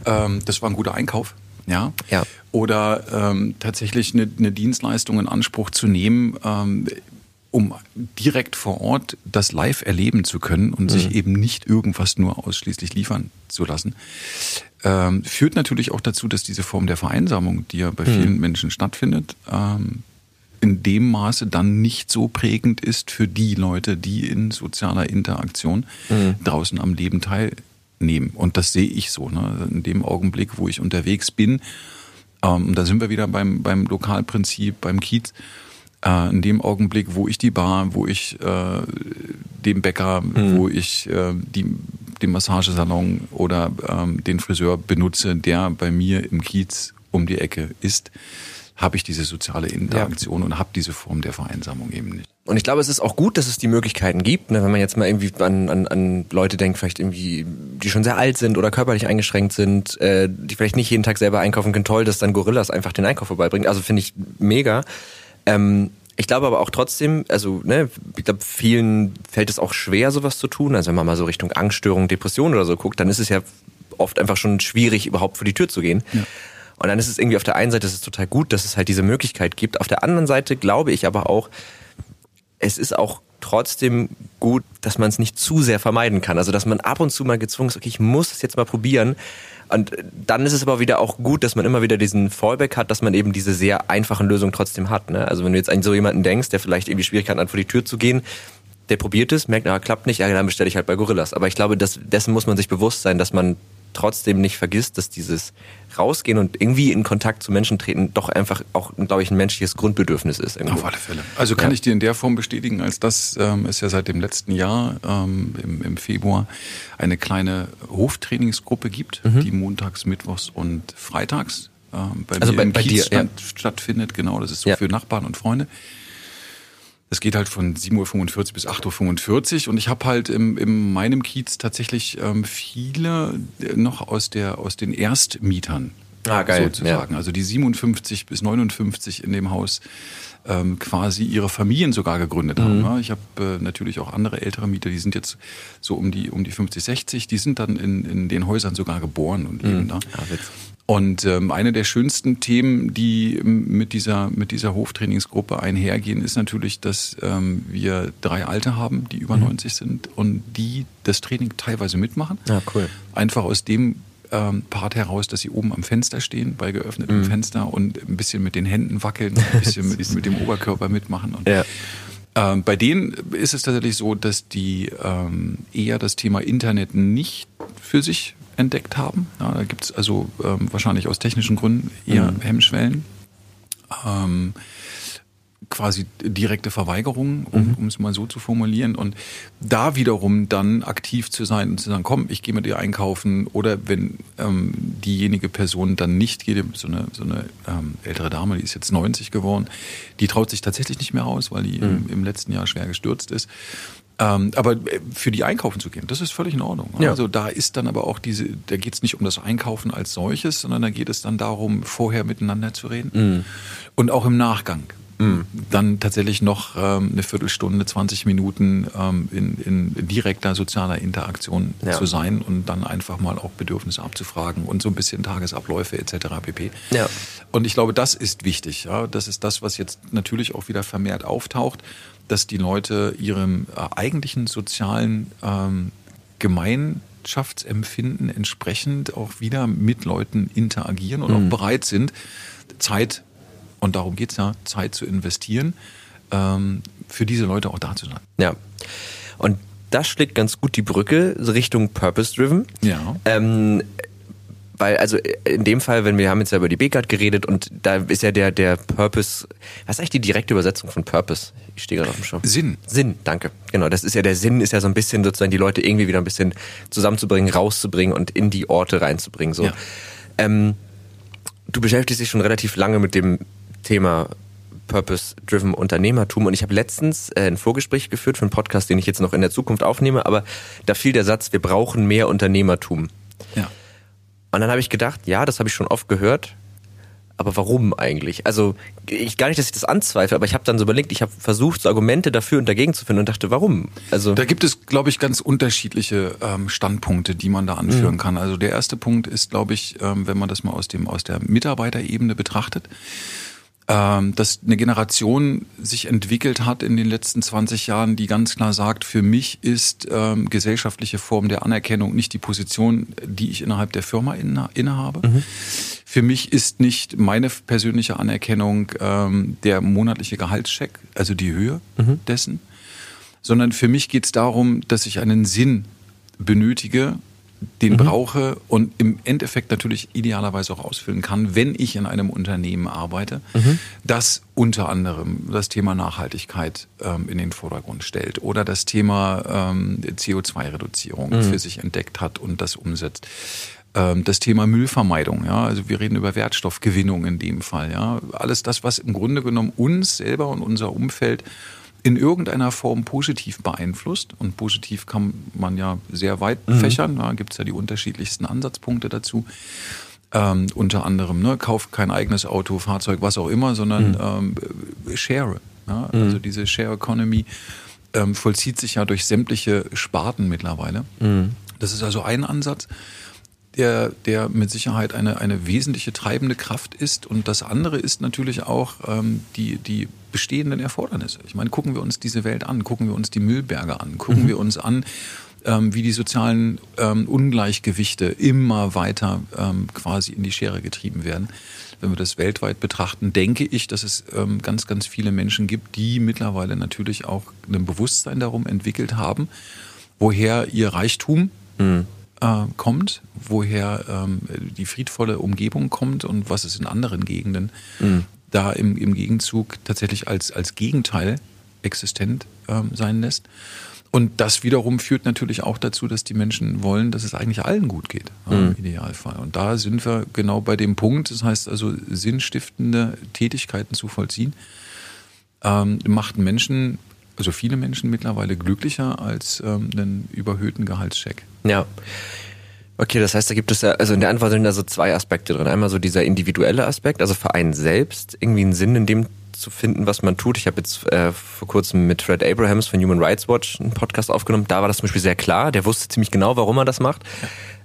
ähm, das war ein guter Einkauf. Ja. ja. Oder ähm, tatsächlich eine, eine Dienstleistung in Anspruch zu nehmen, ähm, um direkt vor Ort das live erleben zu können und mhm. sich eben nicht irgendwas nur ausschließlich liefern zu lassen, führt natürlich auch dazu, dass diese Form der Vereinsamung, die ja bei mhm. vielen Menschen stattfindet, ähm, in dem Maße dann nicht so prägend ist für die Leute, die in sozialer Interaktion mhm. draußen am Leben teilnehmen. Und das sehe ich so. Ne? In dem Augenblick, wo ich unterwegs bin, ähm, da sind wir wieder beim, beim Lokalprinzip, beim Kiez, äh, in dem Augenblick, wo ich die Bar, wo ich äh, den Bäcker, mhm. wo ich äh, die, den Massagesalon oder ähm, den Friseur benutze, der bei mir im Kiez um die Ecke ist, habe ich diese soziale Interaktion ja. und habe diese Form der Vereinsamung eben nicht. Und ich glaube, es ist auch gut, dass es die Möglichkeiten gibt, ne? wenn man jetzt mal irgendwie an, an, an Leute denkt, vielleicht irgendwie, die schon sehr alt sind oder körperlich eingeschränkt sind, äh, die vielleicht nicht jeden Tag selber einkaufen können. Toll, dass dann Gorillas einfach den Einkauf vorbeibringt. Also finde ich mega. Ähm, ich glaube aber auch trotzdem, also ne, ich glaube, vielen fällt es auch schwer, sowas zu tun. Also wenn man mal so Richtung Angststörung, Depression oder so guckt, dann ist es ja oft einfach schon schwierig, überhaupt vor die Tür zu gehen. Ja. Und dann ist es irgendwie auf der einen Seite ist es total gut, dass es halt diese Möglichkeit gibt. Auf der anderen Seite glaube ich aber auch, es ist auch trotzdem gut, dass man es nicht zu sehr vermeiden kann. Also dass man ab und zu mal gezwungen ist, okay, ich muss es jetzt mal probieren. Und dann ist es aber wieder auch gut, dass man immer wieder diesen Fallback hat, dass man eben diese sehr einfachen Lösungen trotzdem hat. Ne? Also wenn du jetzt an so jemanden denkst, der vielleicht irgendwie Schwierigkeiten hat, vor die Tür zu gehen, der probiert es, merkt, na, klappt nicht, ja, dann bestelle ich halt bei Gorillas. Aber ich glaube, das, dessen muss man sich bewusst sein, dass man trotzdem nicht vergisst, dass dieses Rausgehen und irgendwie in Kontakt zu Menschen treten doch einfach auch, glaube ich, ein menschliches Grundbedürfnis ist. Irgendwo. Auf alle Fälle. Also kann ja. ich dir in der Form bestätigen, als das ähm, ist ja seit dem letzten Jahr ähm, im, im, Februar eine kleine Hoftrainingsgruppe gibt, mhm. die montags, mittwochs und freitags ähm, bei also mir bei, im bei Kiez dir, ja. stattfindet. Genau, das ist so ja. für Nachbarn und Freunde. Es geht halt von 7.45 Uhr bis 8.45 Uhr und ich habe halt im, in meinem Kiez tatsächlich ähm, viele äh, noch aus, der, aus den Erstmietern ah, geil. sozusagen. Ja. Also die 57 bis 59 in dem Haus ähm, quasi ihre Familien sogar gegründet haben. Mhm. Ich habe äh, natürlich auch andere ältere Mieter, die sind jetzt so um die, um die 50, 60, die sind dann in, in den Häusern sogar geboren und leben mhm. da. Ja, und ähm, eine der schönsten Themen, die mit dieser, mit dieser Hoftrainingsgruppe einhergehen, ist natürlich, dass ähm, wir drei Alte haben, die über mhm. 90 sind und die das Training teilweise mitmachen. Ja, cool. Einfach aus dem ähm, Part heraus, dass sie oben am Fenster stehen, bei geöffnetem mhm. Fenster und ein bisschen mit den Händen wackeln, ein bisschen mit, mit dem Oberkörper mitmachen. Und, ja. Ähm, bei denen ist es tatsächlich so, dass die ähm, eher das Thema Internet nicht für sich entdeckt haben. Ja, da gibt es also ähm, wahrscheinlich aus technischen Gründen eher mhm. Hemmschwellen. Ähm, quasi direkte Verweigerung, um mhm. es mal so zu formulieren. Und da wiederum dann aktiv zu sein und zu sagen, komm, ich gehe mit dir einkaufen. Oder wenn ähm, diejenige Person dann nicht geht, so eine, so eine ähm, ältere Dame, die ist jetzt 90 geworden, die traut sich tatsächlich nicht mehr raus, weil die mhm. im, im, letzten Jahr schwer gestürzt ist. Ähm, aber äh, für die einkaufen zu gehen, das ist völlig in Ordnung. Ja. Also da ist dann aber auch diese, da geht es nicht um das Einkaufen als solches, sondern da geht es dann darum, vorher miteinander zu reden mhm. und auch im Nachgang. Mhm. Dann tatsächlich noch ähm, eine Viertelstunde, 20 Minuten ähm, in, in direkter sozialer Interaktion ja. zu sein und dann einfach mal auch Bedürfnisse abzufragen und so ein bisschen Tagesabläufe etc. pp. Ja. Und ich glaube, das ist wichtig. Ja? Das ist das, was jetzt natürlich auch wieder vermehrt auftaucht dass die Leute ihrem äh, eigentlichen sozialen ähm, Gemeinschaftsempfinden entsprechend auch wieder mit Leuten interagieren und mhm. auch bereit sind, Zeit, und darum geht es ja, Zeit zu investieren, ähm, für diese Leute auch da zu sein. Ja. Und das schlägt ganz gut die Brücke Richtung Purpose-Driven. Ja. Ähm, weil, also in dem Fall, wenn wir haben jetzt ja über die B-Card geredet und da ist ja der, der Purpose, was ist eigentlich die direkte Übersetzung von Purpose? Ich stehe gerade auf dem Schirm. Sinn. Sinn, danke. Genau, das ist ja der Sinn, ist ja so ein bisschen sozusagen die Leute irgendwie wieder ein bisschen zusammenzubringen, rauszubringen und in die Orte reinzubringen. So. Ja. Ähm, du beschäftigst dich schon relativ lange mit dem Thema Purpose-Driven Unternehmertum. Und ich habe letztens äh, ein Vorgespräch geführt für einen Podcast, den ich jetzt noch in der Zukunft aufnehme, aber da fiel der Satz, wir brauchen mehr Unternehmertum. Ja. Und dann habe ich gedacht, ja, das habe ich schon oft gehört, aber warum eigentlich? Also ich gar nicht, dass ich das anzweifle, aber ich habe dann so überlegt, ich habe versucht, so Argumente dafür und dagegen zu finden und dachte, warum? Also da gibt es, glaube ich, ganz unterschiedliche ähm, Standpunkte, die man da anführen mhm. kann. Also der erste Punkt ist, glaube ich, ähm, wenn man das mal aus dem aus der Mitarbeiterebene betrachtet, dass eine Generation sich entwickelt hat in den letzten 20 Jahren, die ganz klar sagt, für mich ist ähm, gesellschaftliche Form der Anerkennung nicht die Position, die ich innerhalb der Firma inne, innehabe. Mhm. Für mich ist nicht meine persönliche Anerkennung ähm, der monatliche Gehaltscheck, also die Höhe mhm. dessen, sondern für mich geht es darum, dass ich einen Sinn benötige den mhm. brauche und im Endeffekt natürlich idealerweise auch ausfüllen kann, wenn ich in einem Unternehmen arbeite, mhm. das unter anderem das Thema Nachhaltigkeit ähm, in den Vordergrund stellt oder das Thema ähm, CO2-Reduzierung mhm. für sich entdeckt hat und das umsetzt ähm, das Thema Müllvermeidung, ja, also wir reden über Wertstoffgewinnung in dem Fall, ja, alles das, was im Grunde genommen uns selber und unser Umfeld in irgendeiner Form positiv beeinflusst. Und positiv kann man ja sehr weit mhm. fächern. Da gibt es ja die unterschiedlichsten Ansatzpunkte dazu. Ähm, unter anderem, ne, kauf kein eigenes Auto, Fahrzeug, was auch immer, sondern mhm. ähm, share. Ja? Mhm. Also diese Share Economy ähm, vollzieht sich ja durch sämtliche Sparten mittlerweile. Mhm. Das ist also ein Ansatz der, der mit Sicherheit eine, eine wesentliche treibende Kraft ist. Und das andere ist natürlich auch ähm, die, die bestehenden Erfordernisse. Ich meine, gucken wir uns diese Welt an, gucken wir uns die Müllberge an, gucken mhm. wir uns an, ähm, wie die sozialen ähm, Ungleichgewichte immer weiter ähm, quasi in die Schere getrieben werden. Wenn wir das weltweit betrachten, denke ich, dass es ähm, ganz, ganz viele Menschen gibt, die mittlerweile natürlich auch ein Bewusstsein darum entwickelt haben, woher ihr Reichtum mhm äh, kommt, woher ähm, die friedvolle Umgebung kommt und was es in anderen Gegenden mhm. Da im, im Gegenzug tatsächlich als, als Gegenteil existent ähm, sein lässt. Und das wiederum führt natürlich auch dazu, dass die Menschen wollen, dass es eigentlich allen gut geht, mhm. im Idealfall. Und da sind wir genau bei dem Punkt, das heißt also sinnstiftende Tätigkeiten zu vollziehen, ähm, macht Menschen, also viele Menschen mittlerweile glücklicher als ähm, einen überhöhten Gehaltscheck. Ja. Okay, das heißt, da gibt es ja, also in der Antwort sind da so zwei Aspekte drin. Einmal so dieser individuelle Aspekt, also für einen selbst irgendwie einen Sinn in dem zu finden, was man tut. Ich habe jetzt äh, vor kurzem mit Fred Abrahams von Human Rights Watch einen Podcast aufgenommen. Da war das zum Beispiel sehr klar. Der wusste ziemlich genau, warum er das macht.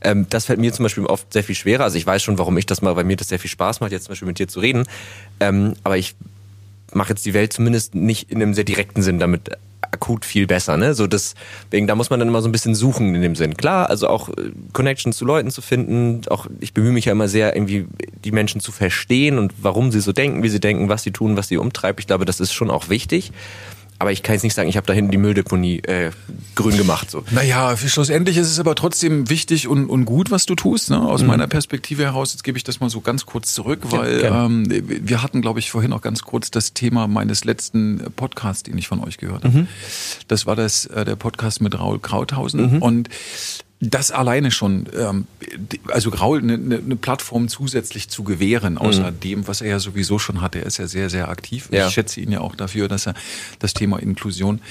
Ähm, das fällt mir zum Beispiel oft sehr viel schwerer. Also ich weiß schon, warum ich das mache, weil mir das sehr viel Spaß macht, jetzt zum Beispiel mit dir zu reden. Ähm, aber ich mache jetzt die Welt zumindest nicht in einem sehr direkten Sinn damit akut viel besser. Ne? So deswegen, da muss man dann immer so ein bisschen suchen in dem Sinn. Klar, also auch äh, Connections zu Leuten zu finden. Auch ich bemühe mich ja immer sehr, irgendwie die Menschen zu verstehen und warum sie so denken, wie sie denken, was sie tun, was sie umtreibt. Ich glaube, das ist schon auch wichtig aber ich kann jetzt nicht sagen, ich habe da hinten die Mülldeponie äh, grün gemacht. So. Naja, schlussendlich ist es aber trotzdem wichtig und, und gut, was du tust. Ne? Aus mhm. meiner Perspektive heraus, jetzt gebe ich das mal so ganz kurz zurück, weil ja, ähm, wir hatten, glaube ich, vorhin auch ganz kurz das Thema meines letzten Podcasts, den ich von euch gehört habe. Mhm. Das war das äh, der Podcast mit Raul Krauthausen. Mhm. Und das alleine schon, ähm, also Graul eine, eine Plattform zusätzlich zu gewähren, außer mhm. dem, was er ja sowieso schon hat. Er ist ja sehr, sehr aktiv. Ja. Ich schätze ihn ja auch dafür, dass er das Thema Inklusion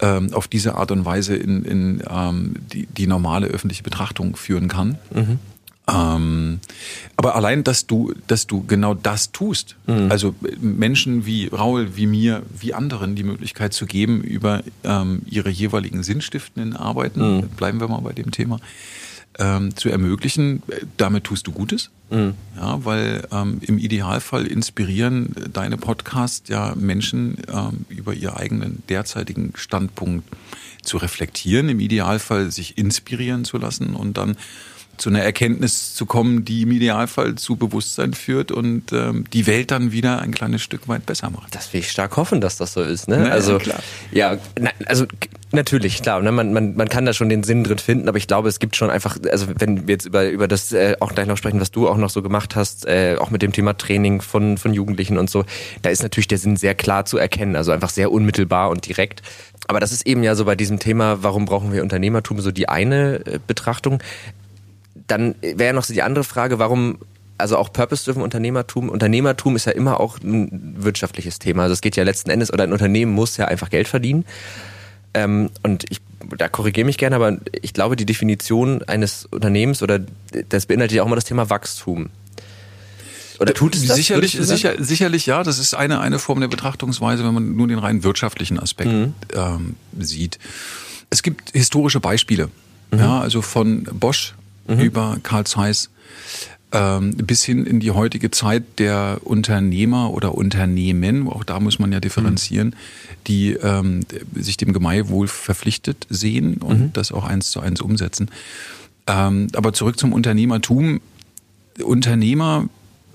ähm, auf diese Art und Weise in, in ähm, die, die normale öffentliche Betrachtung führen kann. Mhm. Ähm, aber allein, dass du, dass du genau das tust, mhm. also Menschen wie Raul, wie mir, wie anderen die Möglichkeit zu geben, über ähm, ihre jeweiligen sinnstiftenden Arbeiten, mhm. bleiben wir mal bei dem Thema, ähm, zu ermöglichen, damit tust du Gutes. Mhm. Ja, weil ähm, im Idealfall inspirieren deine Podcasts ja Menschen ähm, über ihren eigenen derzeitigen Standpunkt zu reflektieren, im Idealfall sich inspirieren zu lassen und dann zu einer Erkenntnis zu kommen, die im Idealfall zu Bewusstsein führt und ähm, die Welt dann wieder ein kleines Stück weit besser macht. Das will ich stark hoffen, dass das so ist. Ne? Na, also klar. ja, na, also natürlich klar. Ne? Man, man, man kann da schon den Sinn drin finden, aber ich glaube, es gibt schon einfach, also wenn wir jetzt über über das äh, auch gleich noch sprechen, was du auch noch so gemacht hast, äh, auch mit dem Thema Training von von Jugendlichen und so, da ist natürlich der Sinn sehr klar zu erkennen, also einfach sehr unmittelbar und direkt. Aber das ist eben ja so bei diesem Thema, warum brauchen wir Unternehmertum, so die eine äh, Betrachtung dann wäre ja noch so die andere Frage, warum also auch Purpose-driven Unternehmertum. Unternehmertum ist ja immer auch ein wirtschaftliches Thema. Also es geht ja letzten Endes, oder ein Unternehmen muss ja einfach Geld verdienen. Ähm, und ich da korrigiere mich gerne, aber ich glaube, die Definition eines Unternehmens oder das beinhaltet ja auch immer das Thema Wachstum. Oder tut es das? Sicherlich, sicher, sicherlich ja. Das ist eine, eine Form der Betrachtungsweise, wenn man nur den rein wirtschaftlichen Aspekt mhm. ähm, sieht. Es gibt historische Beispiele. Mhm. Ja, also von Bosch mhm. über Karl Zeiss ähm, bis hin in die heutige Zeit der Unternehmer oder Unternehmen, auch da muss man ja differenzieren, mhm. die ähm, sich dem Gemeinwohl verpflichtet sehen und mhm. das auch eins zu eins umsetzen. Ähm, aber zurück zum Unternehmertum. Unternehmer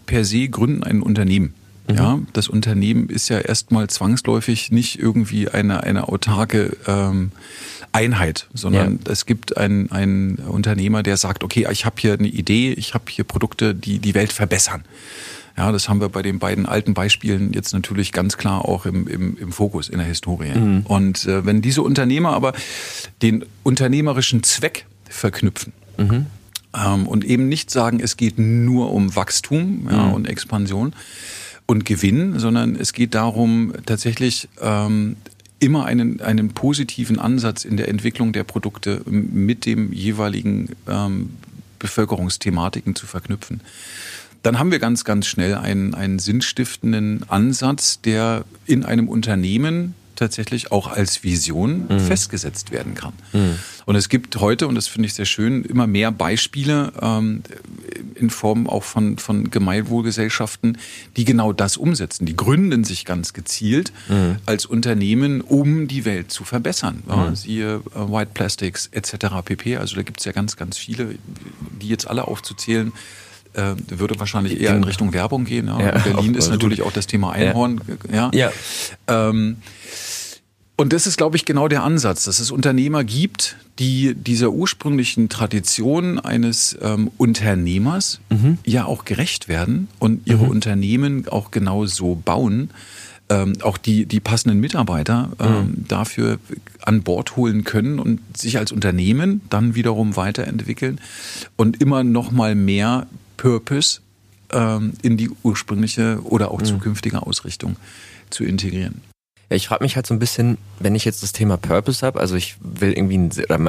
per se gründen ein Unternehmen. Mhm. Ja, das Unternehmen ist ja erstmal zwangsläufig nicht irgendwie eine, eine autarke ähm, Einheit, sondern ja. es gibt einen, einen Unternehmer, der sagt, okay, ich habe hier eine Idee, ich habe hier Produkte, die die Welt verbessern. Ja, das haben wir bei den beiden alten Beispielen jetzt natürlich ganz klar auch im, im, im Fokus in der Historie. Mhm. Und äh, wenn diese Unternehmer aber den unternehmerischen Zweck verknüpfen, mhm. ähm, und eben nicht sagen, es geht nur um Wachstum ja, mhm. und Expansion, und Gewinn, sondern es geht darum, tatsächlich ähm, immer einen, einen positiven Ansatz in der Entwicklung der Produkte mit dem jeweiligen ähm, Bevölkerungsthematiken zu verknüpfen. Dann haben wir ganz, ganz schnell einen, einen sinnstiftenden Ansatz, der in einem Unternehmen tatsächlich auch als Vision mhm. festgesetzt werden kann. Mhm. Und es gibt heute, und das finde ich sehr schön, immer mehr Beispiele ähm, in Form auch von, von Gemeinwohlgesellschaften, die genau das umsetzen. Die gründen sich ganz gezielt mhm. als Unternehmen, um die Welt zu verbessern. Ja, mhm. siehe äh, White Plastics etc. pp. Also da gibt es ja ganz, ganz viele, die jetzt alle aufzuzählen äh, würde wahrscheinlich eher in Richtung Werbung gehen. Ja. ja Berlin ist natürlich auch das Thema Einhorn. Ja. ja. Ähm, und das ist, glaube ich, genau der Ansatz, dass es Unternehmer gibt, die dieser ursprünglichen Tradition eines ähm, Unternehmers mhm. ja auch gerecht werden und ihre mhm. Unternehmen auch genau so bauen, ähm, auch die, die passenden Mitarbeiter ähm, mhm. dafür an Bord holen können und sich als Unternehmen dann wiederum weiterentwickeln und immer noch mal mehr Purpose ähm, in die ursprüngliche oder auch mhm. zukünftige Ausrichtung zu integrieren. Ja, ich frage mich halt so ein bisschen, wenn ich jetzt das Thema Purpose habe, also ich will irgendwie,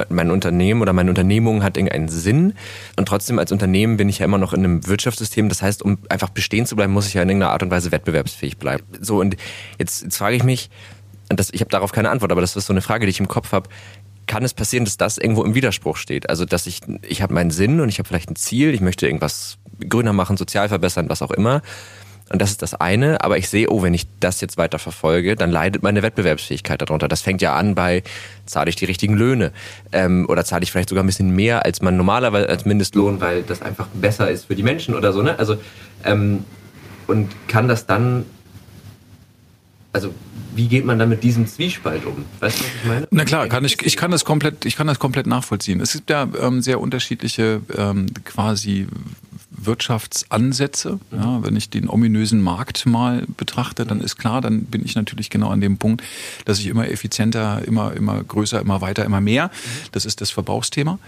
mein Unternehmen oder meine Unternehmung hat irgendeinen Sinn und trotzdem als Unternehmen bin ich ja immer noch in einem Wirtschaftssystem. Das heißt, um einfach bestehen zu bleiben, muss ich ja in irgendeiner Art und Weise wettbewerbsfähig bleiben. So und jetzt, jetzt frage ich mich, das, ich habe darauf keine Antwort, aber das ist so eine Frage, die ich im Kopf habe. Kann es passieren, dass das irgendwo im Widerspruch steht? Also, dass ich, ich habe meinen Sinn und ich habe vielleicht ein Ziel, ich möchte irgendwas grüner machen, sozial verbessern, was auch immer. Und das ist das eine. Aber ich sehe, oh, wenn ich das jetzt weiter verfolge, dann leidet meine Wettbewerbsfähigkeit darunter. Das fängt ja an bei, zahle ich die richtigen Löhne? Ähm, oder zahle ich vielleicht sogar ein bisschen mehr als man normalerweise als Mindestlohn, weil das einfach besser ist für die Menschen oder so, ne? Also, ähm, und kann das dann, also, wie geht man dann mit diesem Zwiespalt um? Weißt du, was ich meine? Na klar, kann ich, ich kann das komplett, ich kann das komplett nachvollziehen. Es gibt ja ähm, sehr unterschiedliche ähm, quasi Wirtschaftsansätze. Ja, wenn ich den ominösen Markt mal betrachte, dann ist klar, dann bin ich natürlich genau an dem Punkt, dass ich immer effizienter, immer, immer größer, immer weiter, immer mehr. Das ist das Verbrauchsthema.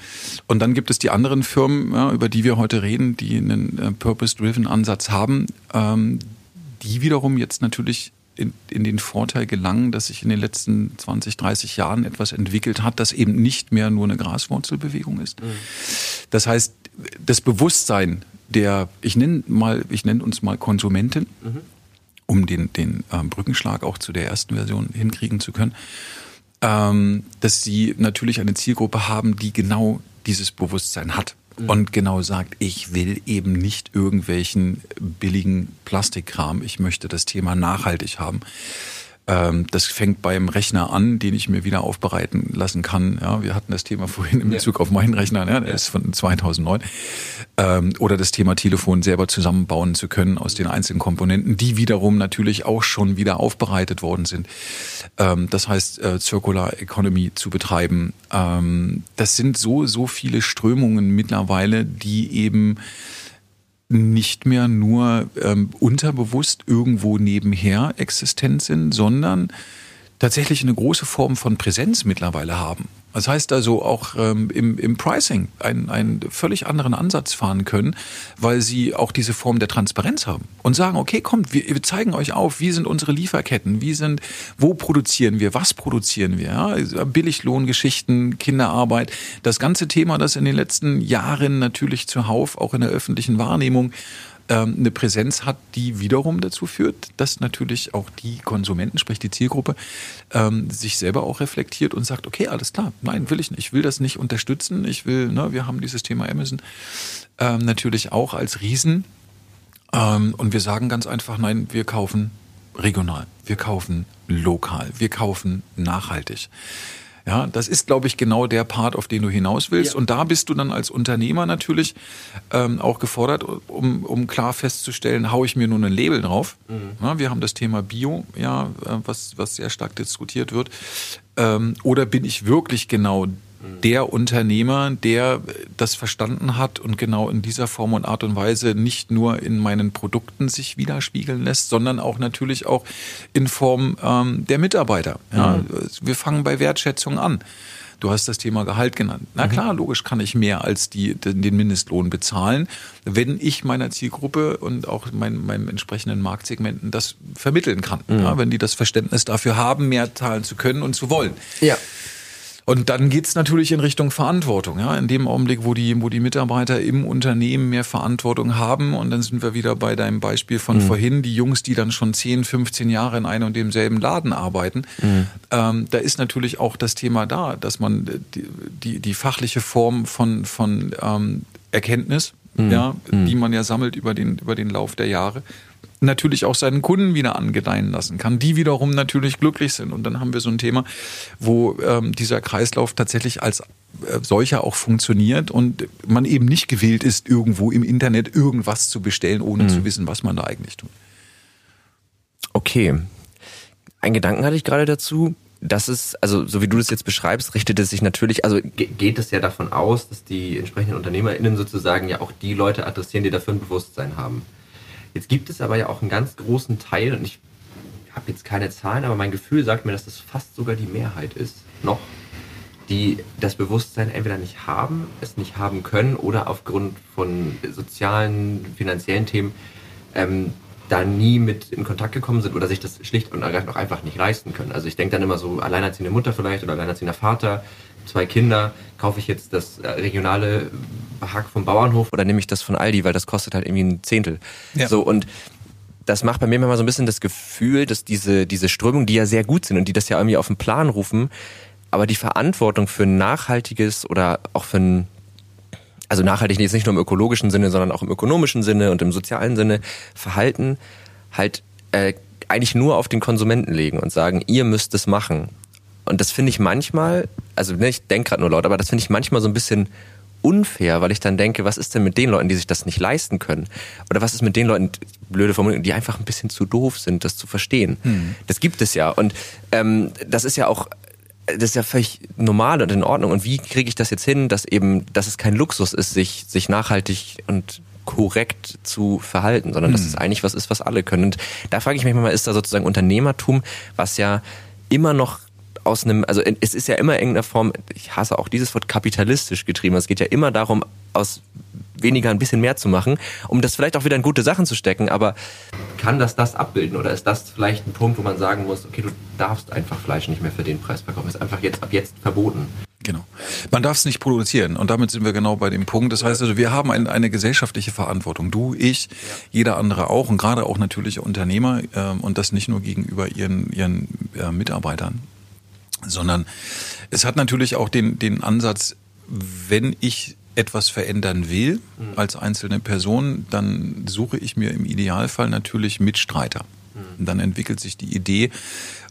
Und dann gibt es die anderen Firmen, ja, über die wir heute reden, die einen äh, Purpose-Driven Ansatz haben, ähm, die wiederum jetzt natürlich in, in den Vorteil gelangen, dass sich in den letzten 20, 30 Jahren etwas entwickelt hat, das eben nicht mehr nur eine Graswurzelbewegung ist. Mhm. Das heißt, das Bewusstsein der, ich nenne mal, ich nenne uns mal Konsumenten, mhm. um den, den ähm, Brückenschlag auch zu der ersten Version hinkriegen zu können, ähm, dass sie natürlich eine Zielgruppe haben, die genau dieses Bewusstsein hat. Und genau sagt, ich will eben nicht irgendwelchen billigen Plastikkram, ich möchte das Thema nachhaltig haben. Ähm, das fängt beim Rechner an, den ich mir wieder aufbereiten lassen kann. Ja, wir hatten das Thema vorhin in Bezug ja. auf meinen Rechner, ja, der ist von 2009. Ähm, oder das Thema Telefon selber zusammenbauen zu können aus den einzelnen Komponenten, die wiederum natürlich auch schon wieder aufbereitet worden sind. Ähm, das heißt, äh, Circular Economy zu betreiben. das sind so, so viele Strömungen mittlerweile, die eben nicht mehr nur ähm, unterbewusst irgendwo nebenher existent sind, sondern tatsächlich eine große Form von Präsenz mittlerweile haben. Das heißt also auch ähm, im, im Pricing einen, einen völlig anderen Ansatz fahren können, weil sie auch diese Form der Transparenz haben und sagen, okay, kommt, wir, wir zeigen euch auf, wie sind unsere Lieferketten, wie sind, wo produzieren wir, was produzieren wir, ja? Billiglohngeschichten, Kinderarbeit, das ganze Thema, das in den letzten Jahren natürlich zuhauf auch in der öffentlichen Wahrnehmung ähm, eine Präsenz hat, die wiederum dazu führt, dass natürlich auch die Konsumenten, sprich die Zielgruppe, ähm, sich selber auch reflektiert und sagt, okay, alles klar, nein, will ich nicht, ich will das nicht unterstützen, ich will, ne, wir haben dieses Thema Amazon ähm, natürlich auch als Riesen. Ähm, und wir sagen ganz einfach, nein, wir kaufen regional, wir kaufen lokal, wir kaufen nachhaltig. Ja, das ist, glaube ich, genau der Part, auf den du hinaus willst. Ja. Und da bist du dann als Unternehmer natürlich ähm, auch gefordert, um, um klar festzustellen, haue ich mir nur ein Label drauf. Mhm. Ja, wir haben das Thema Bio, ja, äh, was, was sehr stark diskutiert wird. Ähm, oder bin ich wirklich genau der Unternehmer, der das verstanden hat und genau in dieser Form und Art und Weise nicht nur in meinen Produkten sich widerspiegeln lässt, sondern auch natürlich auch in Form ähm, der Mitarbeiter. Ja, mhm. Wir fangen bei Wertschätzung an. Du hast das Thema Gehalt genannt. Na mhm. klar, logisch kann ich mehr als die, den Mindestlohn bezahlen, wenn ich meiner Zielgruppe und auch mein, meinem entsprechenden Marktsegmenten das vermitteln kann. Mhm. Ja, wenn die das Verständnis dafür haben, mehr zahlen zu können und zu wollen. Ja. Und dann geht's natürlich in Richtung Verantwortung. Ja? In dem Augenblick, wo die, wo die Mitarbeiter im Unternehmen mehr Verantwortung haben, und dann sind wir wieder bei deinem Beispiel von mhm. vorhin, die Jungs, die dann schon 10, 15 Jahre in einem und demselben Laden arbeiten, mhm. ähm, da ist natürlich auch das Thema da, dass man die, die, die fachliche Form von, von ähm, Erkenntnis, mhm. ja, die man ja sammelt über den, über den Lauf der Jahre, natürlich auch seinen Kunden wieder angedeihen lassen kann, die wiederum natürlich glücklich sind. Und dann haben wir so ein Thema, wo ähm, dieser Kreislauf tatsächlich als äh, solcher auch funktioniert und man eben nicht gewillt ist, irgendwo im Internet irgendwas zu bestellen, ohne mhm. zu wissen, was man da eigentlich tut. Okay. Ein Gedanken hatte ich gerade dazu. Das ist, also so wie du das jetzt beschreibst, richtet es sich natürlich, also geht es ja davon aus, dass die entsprechenden UnternehmerInnen sozusagen ja auch die Leute adressieren, die dafür ein Bewusstsein haben. Jetzt gibt es aber ja auch einen ganz großen Teil, und ich habe jetzt keine Zahlen, aber mein Gefühl sagt mir, dass das fast sogar die Mehrheit ist, noch, die das Bewusstsein entweder nicht haben, es nicht haben können oder aufgrund von sozialen, finanziellen Themen ähm, da nie mit in Kontakt gekommen sind oder sich das schlicht und ergreifend auch einfach nicht leisten können. Also ich denke dann immer so, alleinerziehende Mutter vielleicht oder alleinerziehender Vater, zwei Kinder, kaufe ich jetzt das äh, regionale Hack vom Bauernhof oder nehme ich das von Aldi, weil das kostet halt irgendwie ein Zehntel. Ja. So und das macht bei mir immer so ein bisschen das Gefühl, dass diese, diese Strömungen, die ja sehr gut sind und die das ja irgendwie auf den Plan rufen, aber die Verantwortung für ein nachhaltiges oder auch für ein, also nachhaltig jetzt nicht nur im ökologischen Sinne, sondern auch im ökonomischen Sinne und im sozialen Sinne Verhalten halt äh, eigentlich nur auf den Konsumenten legen und sagen, ihr müsst es machen. Und das finde ich manchmal, also ne, ich denke gerade nur laut, aber das finde ich manchmal so ein bisschen unfair, weil ich dann denke, was ist denn mit den Leuten, die sich das nicht leisten können? Oder was ist mit den Leuten, blöde Formulierung, die einfach ein bisschen zu doof sind, das zu verstehen? Hm. Das gibt es ja. Und ähm, das ist ja auch das ist ja völlig normal und in Ordnung. Und wie kriege ich das jetzt hin, dass eben, dass es kein Luxus ist, sich, sich nachhaltig und korrekt zu verhalten, sondern hm. dass es eigentlich was ist, was alle können. Und da frage ich mich mal, ist da sozusagen Unternehmertum, was ja immer noch aus einem, also es ist ja immer in irgendeiner Form, ich hasse auch dieses Wort kapitalistisch getrieben. Es geht ja immer darum, aus weniger ein bisschen mehr zu machen, um das vielleicht auch wieder in gute Sachen zu stecken. Aber kann das das abbilden oder ist das vielleicht ein Punkt, wo man sagen muss, okay, du darfst einfach Fleisch nicht mehr für den Preis verkaufen, ist einfach jetzt ab jetzt verboten? Genau. Man darf es nicht produzieren und damit sind wir genau bei dem Punkt. Das heißt also, wir haben ein, eine gesellschaftliche Verantwortung. Du, ich, ja. jeder andere auch und gerade auch natürlich Unternehmer äh, und das nicht nur gegenüber ihren, ihren äh, Mitarbeitern sondern es hat natürlich auch den, den Ansatz, wenn ich etwas verändern will mhm. als einzelne Person, dann suche ich mir im Idealfall natürlich Mitstreiter. Mhm. Und dann entwickelt sich die Idee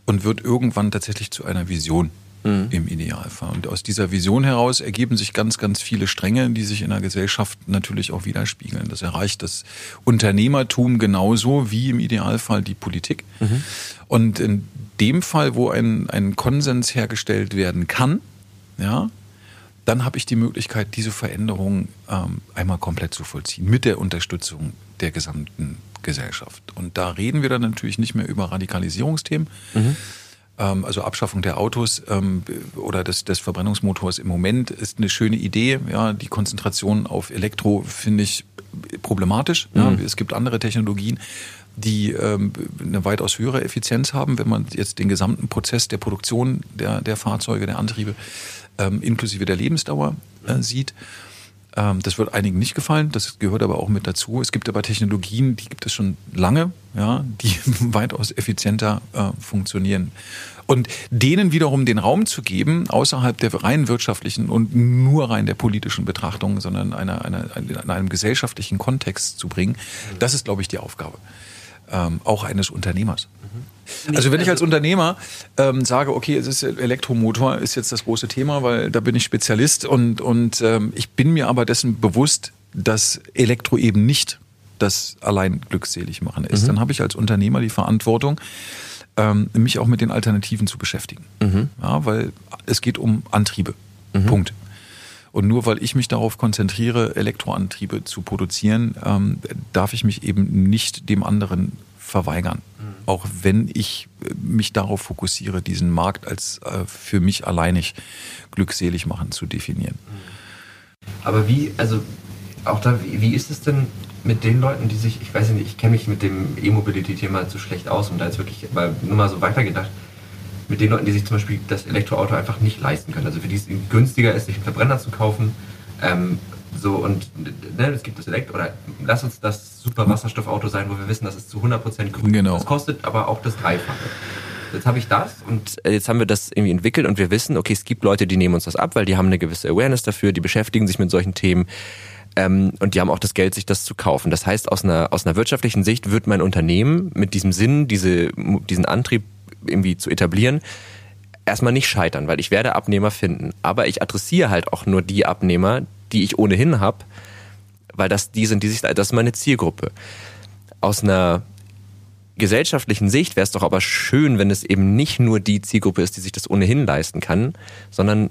und wird irgendwann tatsächlich zu einer Vision. Mhm. Im Idealfall. Und aus dieser Vision heraus ergeben sich ganz, ganz viele Stränge, die sich in der Gesellschaft natürlich auch widerspiegeln. Das erreicht das Unternehmertum genauso wie im Idealfall die Politik. Mhm. Und in dem Fall, wo ein, ein Konsens hergestellt werden kann, ja, dann habe ich die Möglichkeit, diese Veränderung ähm, einmal komplett zu vollziehen, mit der Unterstützung der gesamten Gesellschaft. Und da reden wir dann natürlich nicht mehr über Radikalisierungsthemen, mhm. Ähm, also Abschaffung der Autos ähm, oder des, des Verbrennungsmotors im Moment ist eine schöne Idee. Ja, die Konzentration auf Elektro finde ich problematisch. Mhm. Ja, es gibt andere Technologien, die ähm, eine weitaus höhere Effizienz haben, wenn man jetzt den gesamten Prozess der Produktion der, der Fahrzeuge, der Antriebe ähm, inklusive der Lebensdauer äh, sieht. Ähm, das wird einigen nicht gefallen, das gehört aber auch mit dazu. Es gibt aber Technologien, die gibt es schon lange, ja, die weitaus effizienter äh, funktionieren. Und denen wiederum den Raum zu geben, außerhalb der rein wirtschaftlichen und nur rein der politischen Betrachtung, sondern einer, einer, in einem gesellschaftlichen Kontext zu bringen, das ist, glaube ich, die Aufgabe. Ähm, auch eines Unternehmers. Mhm. Also wenn ich als Unternehmer ähm, sage, okay, es ist Elektromotor, ist jetzt das große Thema, weil da bin ich Spezialist und, und ähm, ich bin mir aber dessen bewusst, dass Elektro eben nicht das allein glückselig machen ist. Mhm. Dann habe ich als Unternehmer die Verantwortung, ähm, mich auch mit den Alternativen zu beschäftigen. Mhm. Ja, weil es geht um Antriebe. Mhm. Punkt. Und nur weil ich mich darauf konzentriere, Elektroantriebe zu produzieren, ähm, darf ich mich eben nicht dem anderen verweigern. Mhm. Auch wenn ich äh, mich darauf fokussiere, diesen Markt als äh, für mich alleinig glückselig machen zu definieren. Mhm. Aber wie, also auch da, wie, wie ist es denn mit den Leuten, die sich, ich weiß nicht, ich kenne mich mit dem E-Mobility-Thema zu schlecht aus und da jetzt wirklich mal, nur mal so weitergedacht, mit den Leuten, die sich zum Beispiel das Elektroauto einfach nicht leisten können. Also für die es günstiger ist, sich einen Verbrenner zu kaufen. Ähm, so und ne, es gibt das Elektro oder lass uns das super Wasserstoffauto sein, wo wir wissen, dass es zu 100% grün genau. Das kostet aber auch das Dreifache. Jetzt habe ich das und äh, jetzt haben wir das irgendwie entwickelt und wir wissen, okay, es gibt Leute, die nehmen uns das ab, weil die haben eine gewisse Awareness dafür, die beschäftigen sich mit solchen Themen. Ähm, und die haben auch das Geld, sich das zu kaufen. Das heißt, aus einer, aus einer wirtschaftlichen Sicht wird mein Unternehmen mit diesem Sinn, diese, diesen Antrieb irgendwie zu etablieren, erstmal nicht scheitern, weil ich werde Abnehmer finden. Aber ich adressiere halt auch nur die Abnehmer, die ich ohnehin habe, weil das die sind, die sich, das ist meine Zielgruppe. Aus einer gesellschaftlichen Sicht wäre es doch aber schön, wenn es eben nicht nur die Zielgruppe ist, die sich das ohnehin leisten kann, sondern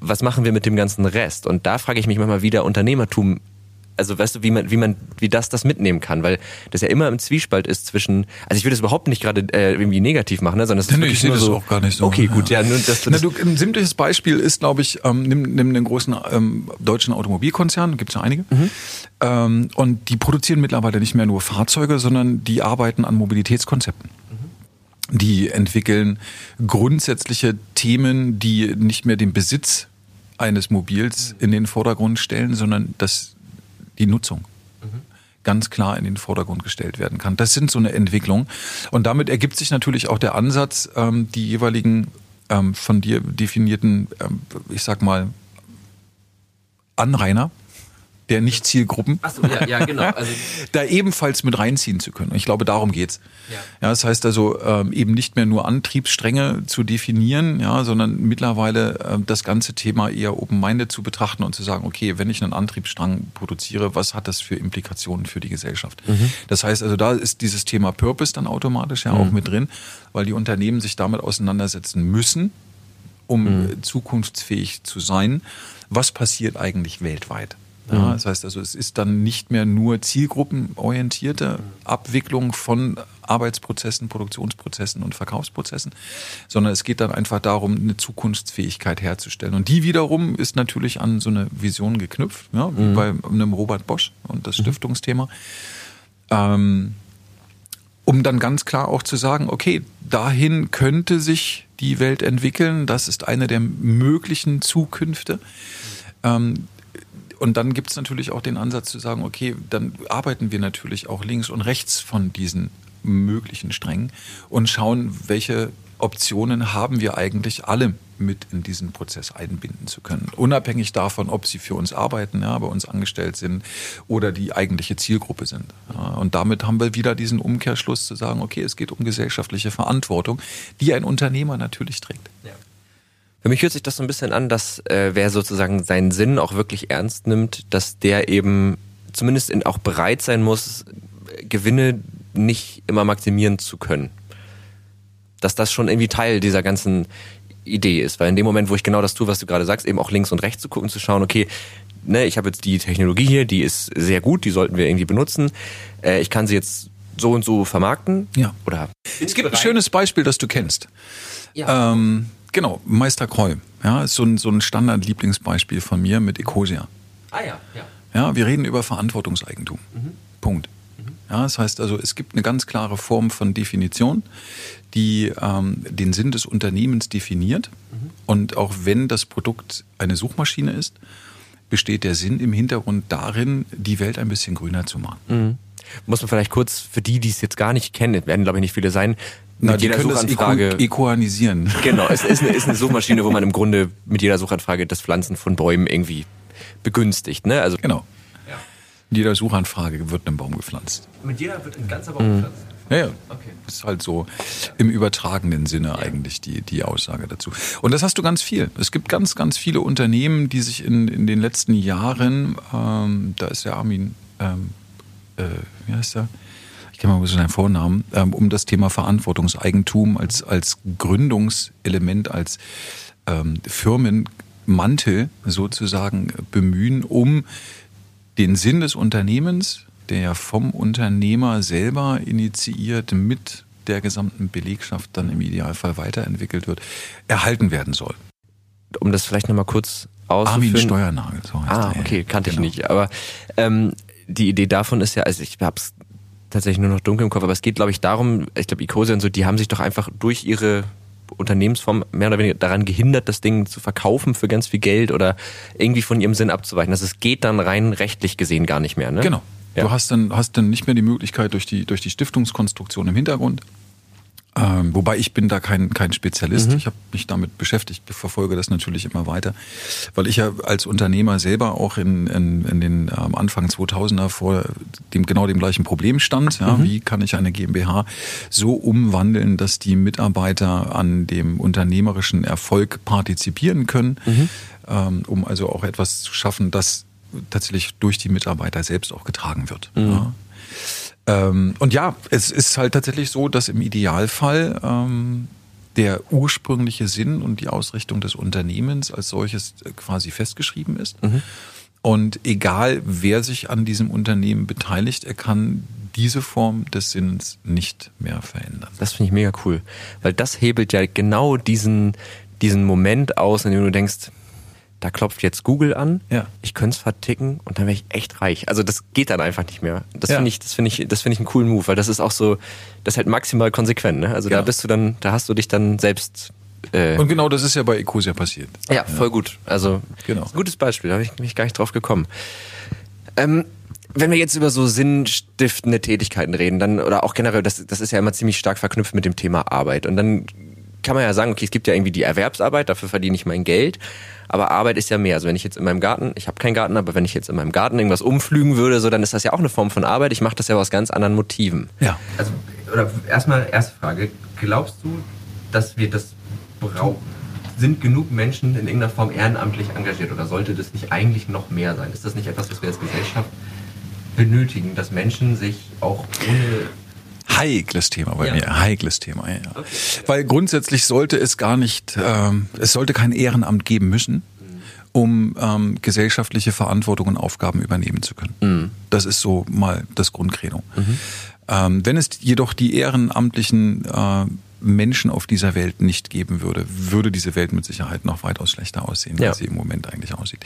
was machen wir mit dem ganzen Rest? Und da frage ich mich manchmal wieder, Unternehmertum also weißt du, wie man, wie man, wie das das mitnehmen kann, weil das ja immer im Zwiespalt ist zwischen, also ich will das überhaupt nicht gerade äh, irgendwie negativ machen, ne, sondern es ist nee, ich sehe das so, auch gar nicht so. Okay, gut, ja, nur das, das Na, du, ein simples Beispiel ist, glaube ich, ähm, nimm, nimm den großen ähm, deutschen Automobilkonzern, gibt es ja einige, mhm. ähm, und die produzieren mittlerweile nicht mehr nur Fahrzeuge, sondern die arbeiten an Mobilitätskonzepten. Mhm. Die entwickeln grundsätzliche Themen, die nicht mehr den Besitz eines Mobils in den Vordergrund stellen, sondern das, die Nutzung ganz klar in den Vordergrund gestellt werden kann. Das sind so eine Entwicklung. Und damit ergibt sich natürlich auch der Ansatz, ähm, die jeweiligen ähm, von dir definierten, ähm, ich sag mal, Anrainer der Nicht-Zielgruppen, so, ja, ja, genau. also da ebenfalls mit reinziehen zu können. Ich glaube, darum geht's. Ja. ja das heißt also ähm, eben nicht mehr nur Antriebsstränge zu definieren, ja, sondern mittlerweile äh, das ganze Thema eher open-minded zu betrachten und zu sagen, okay, wenn ich einen Antriebsstrang produziere, was hat das für Implikationen für die Gesellschaft? Mhm. Das heißt also, da ist dieses Thema Purpose dann automatisch ja mhm. auch mit drin, weil die Unternehmen sich damit auseinandersetzen müssen, um mhm. zukunftsfähig zu sein. Was passiert eigentlich weltweit? Ja, mhm. das heißt also, es ist dann nicht mehr nur zielgruppenorientierte Abwicklung von Arbeitsprozessen, Produktionsprozessen und Verkaufsprozessen, sondern es geht dann einfach darum, eine Zukunftsfähigkeit herzustellen. Und die wiederum ist natürlich an so eine Vision geknüpft, ja, wie mhm. bei einem Robert Bosch und das mhm. Stiftungsthema. Ähm, um dann ganz klar auch zu sagen, okay, dahin könnte sich die Welt entwickeln, das ist eine der möglichen Zukünfte. Ähm, und dann gibt es natürlich auch den Ansatz zu sagen, okay, dann arbeiten wir natürlich auch links und rechts von diesen möglichen Strängen und schauen, welche Optionen haben wir eigentlich alle mit in diesen Prozess einbinden zu können. Unabhängig davon, ob sie für uns arbeiten, ja, bei uns angestellt sind oder die eigentliche Zielgruppe sind. Ja, und damit haben wir wieder diesen Umkehrschluss zu sagen, okay, es geht um gesellschaftliche Verantwortung, die ein Unternehmer natürlich trägt. Ja. Für mich hört sich das so ein bisschen an, dass äh, wer sozusagen seinen Sinn auch wirklich ernst nimmt, dass der eben zumindest in, auch bereit sein muss, Gewinne nicht immer maximieren zu können. Dass das schon irgendwie Teil dieser ganzen Idee ist. Weil in dem Moment, wo ich genau das tue, was du gerade sagst, eben auch links und rechts zu gucken, zu schauen, okay, ne, ich habe jetzt die Technologie hier, die ist sehr gut, die sollten wir irgendwie benutzen. Äh, ich kann sie jetzt so und so vermarkten? Ja. Oder es gibt ein schönes Beispiel, das du kennst. Ja. Ähm, genau, Meister Kreu. Ja, ist so ein, so ein Standard-Lieblingsbeispiel von mir mit Ecosia. Ah ja, ja. Ja, wir reden über Verantwortungseigentum. Mhm. Punkt. Mhm. Ja, das heißt also, es gibt eine ganz klare Form von Definition, die ähm, den Sinn des Unternehmens definiert. Mhm. Und auch wenn das Produkt eine Suchmaschine ist, besteht der Sinn im Hintergrund darin, die Welt ein bisschen grüner zu machen. Muss man vielleicht kurz für die, die es jetzt gar nicht kennen, werden glaube ich nicht viele sein, na, mit jeder Suchanfrage. Equanisieren. Genau, es ist eine, ist eine Suchmaschine, wo man im Grunde mit jeder Suchanfrage das Pflanzen von Bäumen irgendwie begünstigt. Ne? Also genau. Ja. Mit jeder Suchanfrage wird ein Baum gepflanzt. Mit jeder wird ein ganzer Baum mhm. gepflanzt. Ja, ja. Okay. Das ist halt so im übertragenen Sinne ja. eigentlich die, die Aussage dazu. Und das hast du ganz viel. Es gibt ganz, ganz viele Unternehmen, die sich in, in den letzten Jahren, ähm, da ist der Armin, ähm, äh, wie heißt der? Ich kenne mal so seinen Vornamen, ähm, um das Thema Verantwortungseigentum als, als Gründungselement, als ähm, Firmenmantel sozusagen bemühen, um den Sinn des Unternehmens der vom Unternehmer selber initiiert mit der gesamten Belegschaft dann im Idealfall weiterentwickelt wird, erhalten werden soll. Um das vielleicht nochmal kurz auszuführen. Armin Steuernagel, so heißt Ah, okay, kannte genau. ich nicht. Aber ähm, die Idee davon ist ja, also ich habe es tatsächlich nur noch dunkel im Kopf, aber es geht, glaube ich, darum, ich glaube, Ecosia und so, die haben sich doch einfach durch ihre Unternehmensform mehr oder weniger daran gehindert, das Ding zu verkaufen für ganz viel Geld oder irgendwie von ihrem Sinn abzuweichen. Also es geht dann rein rechtlich gesehen gar nicht mehr, ne? Genau. Ja. Du hast dann, hast dann nicht mehr die Möglichkeit durch die, durch die Stiftungskonstruktion im Hintergrund. Ähm, wobei ich bin da kein, kein Spezialist. Mhm. Ich habe mich damit beschäftigt, verfolge das natürlich immer weiter, weil ich ja als Unternehmer selber auch in, in, in den ähm, Anfang 2000er vor dem genau dem gleichen Problem stand. Ja, mhm. Wie kann ich eine GmbH so umwandeln, dass die Mitarbeiter an dem unternehmerischen Erfolg partizipieren können, mhm. ähm, um also auch etwas zu schaffen, das tatsächlich durch die Mitarbeiter selbst auch getragen wird. Mhm. Ja. Ähm, und ja, es ist halt tatsächlich so, dass im Idealfall ähm, der ursprüngliche Sinn und die Ausrichtung des Unternehmens als solches quasi festgeschrieben ist. Mhm. Und egal, wer sich an diesem Unternehmen beteiligt, er kann diese Form des Sinns nicht mehr verändern. Das finde ich mega cool, weil das hebelt ja genau diesen, diesen Moment aus, in dem du denkst, da klopft jetzt Google an, ja. ich könnte es verticken und dann wäre ich echt reich. Also das geht dann einfach nicht mehr. Das ja. finde ich, das finde ich, das finde ich einen coolen Move, weil das ist auch so, das ist halt maximal konsequent. Ne? Also genau. da bist du dann, da hast du dich dann selbst. Äh und genau das ist ja bei Ecosia passiert. Ja, ja. voll gut. Also genau. ein gutes Beispiel, da habe ich mich gar nicht drauf gekommen. Ähm, wenn wir jetzt über so sinnstiftende Tätigkeiten reden, dann, oder auch generell, das, das ist ja immer ziemlich stark verknüpft mit dem Thema Arbeit. Und dann kann man ja sagen, okay, es gibt ja irgendwie die Erwerbsarbeit, dafür verdiene ich mein Geld. Aber Arbeit ist ja mehr. Also wenn ich jetzt in meinem Garten, ich habe keinen Garten, aber wenn ich jetzt in meinem Garten irgendwas umflügen würde, so dann ist das ja auch eine Form von Arbeit. Ich mache das ja aus ganz anderen Motiven. Ja. Also, oder erstmal erste Frage. Glaubst du, dass wir das brauchen? Sind genug Menschen in irgendeiner Form ehrenamtlich engagiert oder sollte das nicht eigentlich noch mehr sein? Ist das nicht etwas, was wir als Gesellschaft benötigen, dass Menschen sich auch ohne Heikles Thema bei ja. mir, heikles Thema. Ja. Okay. Weil grundsätzlich sollte es gar nicht, ähm, es sollte kein Ehrenamt geben müssen, um ähm, gesellschaftliche Verantwortung und Aufgaben übernehmen zu können. Mhm. Das ist so mal das Grundcredo. Mhm. Ähm, wenn es jedoch die ehrenamtlichen äh, Menschen auf dieser Welt nicht geben würde, würde diese Welt mit Sicherheit noch weitaus schlechter aussehen, ja. als sie im Moment eigentlich aussieht.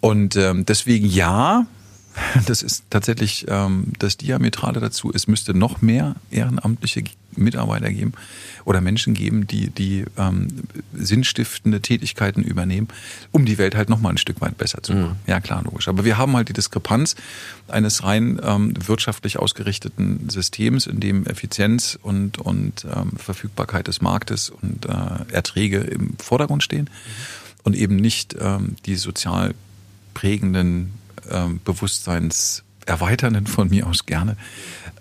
Und ähm, deswegen ja, das ist tatsächlich ähm, das Diametrale dazu. Es müsste noch mehr ehrenamtliche Mitarbeiter geben oder Menschen geben, die, die ähm, sinnstiftende Tätigkeiten übernehmen, um die Welt halt noch mal ein Stück weit besser zu machen. Mhm. Ja, klar, logisch. Aber wir haben halt die Diskrepanz eines rein ähm, wirtschaftlich ausgerichteten Systems, in dem Effizienz und, und ähm, Verfügbarkeit des Marktes und äh, Erträge im Vordergrund stehen mhm. und eben nicht ähm, die sozial prägenden ähm, bewusstseinserweiternden von mir aus gerne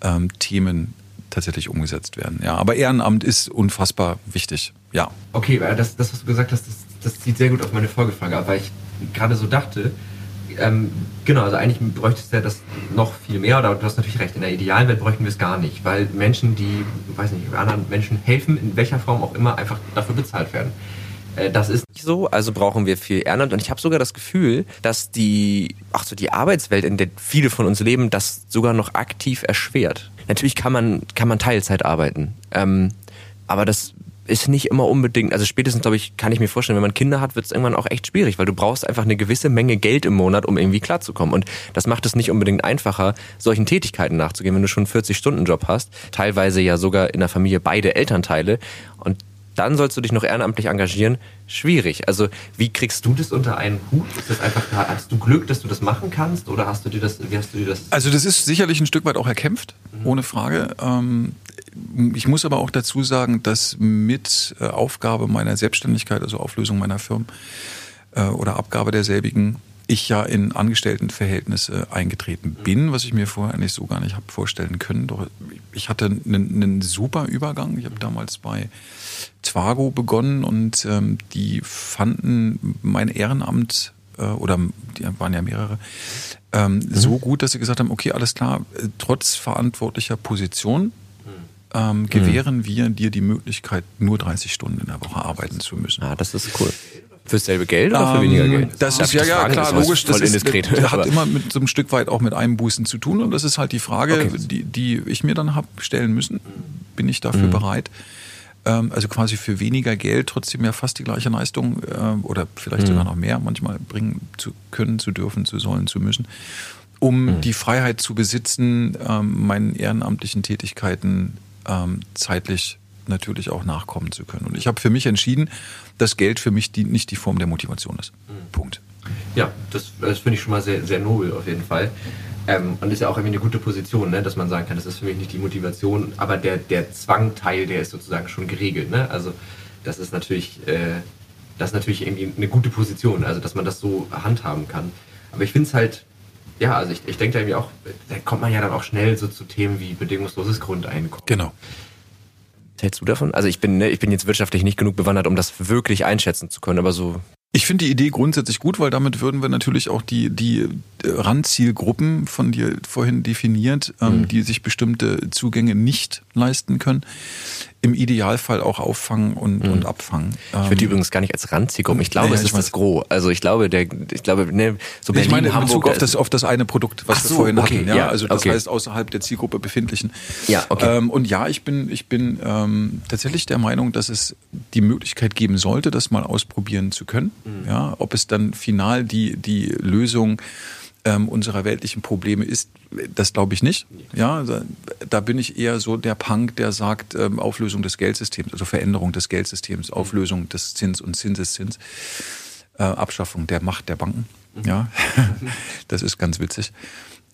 ähm, Themen tatsächlich umgesetzt werden. Ja, aber Ehrenamt ist unfassbar wichtig. Ja. Okay, das, das was du gesagt hast, das, das zieht sehr gut auf meine Folgefrage ab, weil ich gerade so dachte, ähm, genau, also eigentlich bräuchte es ja das noch viel mehr, oder du hast natürlich recht, in der idealen Welt bräuchten wir es gar nicht, weil Menschen, die, weiß nicht, anderen Menschen helfen, in welcher Form auch immer, einfach dafür bezahlt werden. Äh, das ist nicht so, also brauchen wir viel Ehrenamt. Und ich habe sogar das Gefühl, dass die, ach so, die Arbeitswelt, in der viele von uns leben, das sogar noch aktiv erschwert. natürlich kann man, kann man Teilzeit arbeiten. Ähm, aber das ist nicht immer unbedingt, also spätestens, glaube ich, kann ich mir vorstellen, wenn man Kinder hat, wird es irgendwann auch echt schwierig, weil du brauchst einfach eine gewisse Menge Geld im Monat, um irgendwie klarzukommen. Und das macht es nicht unbedingt einfacher, solchen Tätigkeiten nachzugehen, wenn du schon einen 40-Stunden-Job hast, teilweise ja sogar in der Familie beide Elternteile. Und dann sollst du dich noch ehrenamtlich engagieren. Schwierig. Also wie kriegst du das unter einen Hut? Ist das einfach, hast du Glück, dass du das machen kannst oder hast du dir das, wie hast du dir das? Also das ist sicherlich ein Stück weit auch erkämpft, mhm. ohne Frage. Ähm, ich muss aber auch dazu sagen, dass mit äh, Aufgabe meiner Selbstständigkeit, also Auflösung meiner Firmen äh, oder Abgabe derselbigen, ich ja in Angestelltenverhältnisse eingetreten bin, was ich mir vorher eigentlich so gar nicht habe vorstellen können. Doch ich hatte einen, einen super Übergang. Ich habe damals bei Twago begonnen und ähm, die fanden mein Ehrenamt äh, oder die waren ja mehrere ähm, mhm. so gut, dass sie gesagt haben, okay, alles klar, äh, trotz verantwortlicher Position ähm, mhm. gewähren mhm. wir dir die Möglichkeit, nur 30 Stunden in der Woche arbeiten zu müssen. Ah, das ist cool. Fürs selbe Geld oder für ähm, weniger Geld? Das ist ja, ja klar, logisch. Das ist, das hat immer mit so einem Stück weit auch mit Einbußen zu tun. Und das ist halt die Frage, okay. die, die ich mir dann habe stellen müssen. Bin ich dafür mhm. bereit? Ähm, also quasi für weniger Geld trotzdem ja fast die gleiche Leistung äh, oder vielleicht mhm. sogar noch mehr manchmal bringen zu können, zu dürfen, zu sollen, zu müssen um mhm. die Freiheit zu besitzen, ähm, meinen ehrenamtlichen Tätigkeiten ähm, zeitlich natürlich auch nachkommen zu können. Und ich habe für mich entschieden, dass Geld für mich die, nicht die Form der Motivation ist. Mhm. Punkt. Ja, das, das finde ich schon mal sehr, sehr nobel auf jeden Fall. Ähm, und ist ja auch irgendwie eine gute Position, ne, dass man sagen kann, das ist für mich nicht die Motivation, aber der, der Zwangteil, der ist sozusagen schon geregelt. Ne? Also das ist natürlich, äh, das ist natürlich irgendwie eine gute Position, also dass man das so handhaben kann. Aber ich finde es halt, ja, also ich, ich denke da irgendwie auch, da kommt man ja dann auch schnell so zu Themen wie bedingungsloses Grundeinkommen. Genau. Was hältst du davon? Also ich bin, ne, ich bin jetzt wirtschaftlich nicht genug bewandert, um das wirklich einschätzen zu können, aber so ich finde die Idee grundsätzlich gut, weil damit würden wir natürlich auch die, die Randzielgruppen von dir vorhin definiert, ähm, mhm. die sich bestimmte Zugänge nicht leisten können, im Idealfall auch auffangen und, mhm. und abfangen. Ich würde die ähm, übrigens gar nicht als Randzielgruppen. Ich glaube, nee, es ist das Gros. Also ich glaube, der, ich glaube, ne, so Berlin, Ich meine in Hamburg, Bezug auf das, auf das eine Produkt, was so, wir vorhin okay, hatten. Ja, ja also das okay. heißt außerhalb der Zielgruppe befindlichen. Ja, okay. Ähm, und ja, ich bin, ich bin ähm, tatsächlich der Meinung, dass es die Möglichkeit geben sollte, das mal ausprobieren zu können. Mhm. Ja, ob es dann final die, die Lösung ähm, unserer weltlichen Probleme ist, das glaube ich nicht. Ja, da, da, bin ich eher so der Punk, der sagt ähm, Auflösung des Geldsystems, also Veränderung des Geldsystems, Auflösung des Zins und Zinseszins, äh, Abschaffung der Macht der Banken. Mhm. Ja, das ist ganz witzig.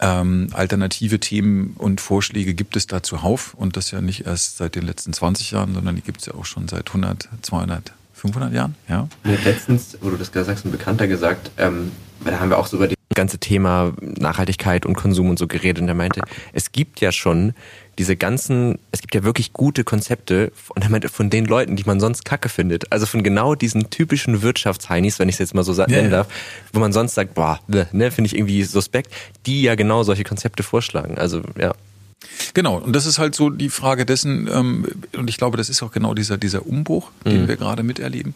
Ähm, alternative Themen und Vorschläge gibt es da zuhauf und das ja nicht erst seit den letzten 20 Jahren, sondern die gibt es ja auch schon seit 100, 200, 500 Jahren. Ja. Letztens, wo du das gesagt hast, ein Bekannter gesagt, ähm, da haben wir auch so über die ganze Thema Nachhaltigkeit und Konsum und so geredet und er meinte, es gibt ja schon diese ganzen, es gibt ja wirklich gute Konzepte und er meinte von den Leuten, die man sonst kacke findet. Also von genau diesen typischen Wirtschaftsheinis, wenn ich es jetzt mal so nennen yeah. darf, wo man sonst sagt, boah, ne, ne finde ich irgendwie suspekt, die ja genau solche Konzepte vorschlagen. Also ja. Genau, und das ist halt so die Frage dessen, ähm, und ich glaube, das ist auch genau dieser, dieser Umbruch, den mhm. wir gerade miterleben,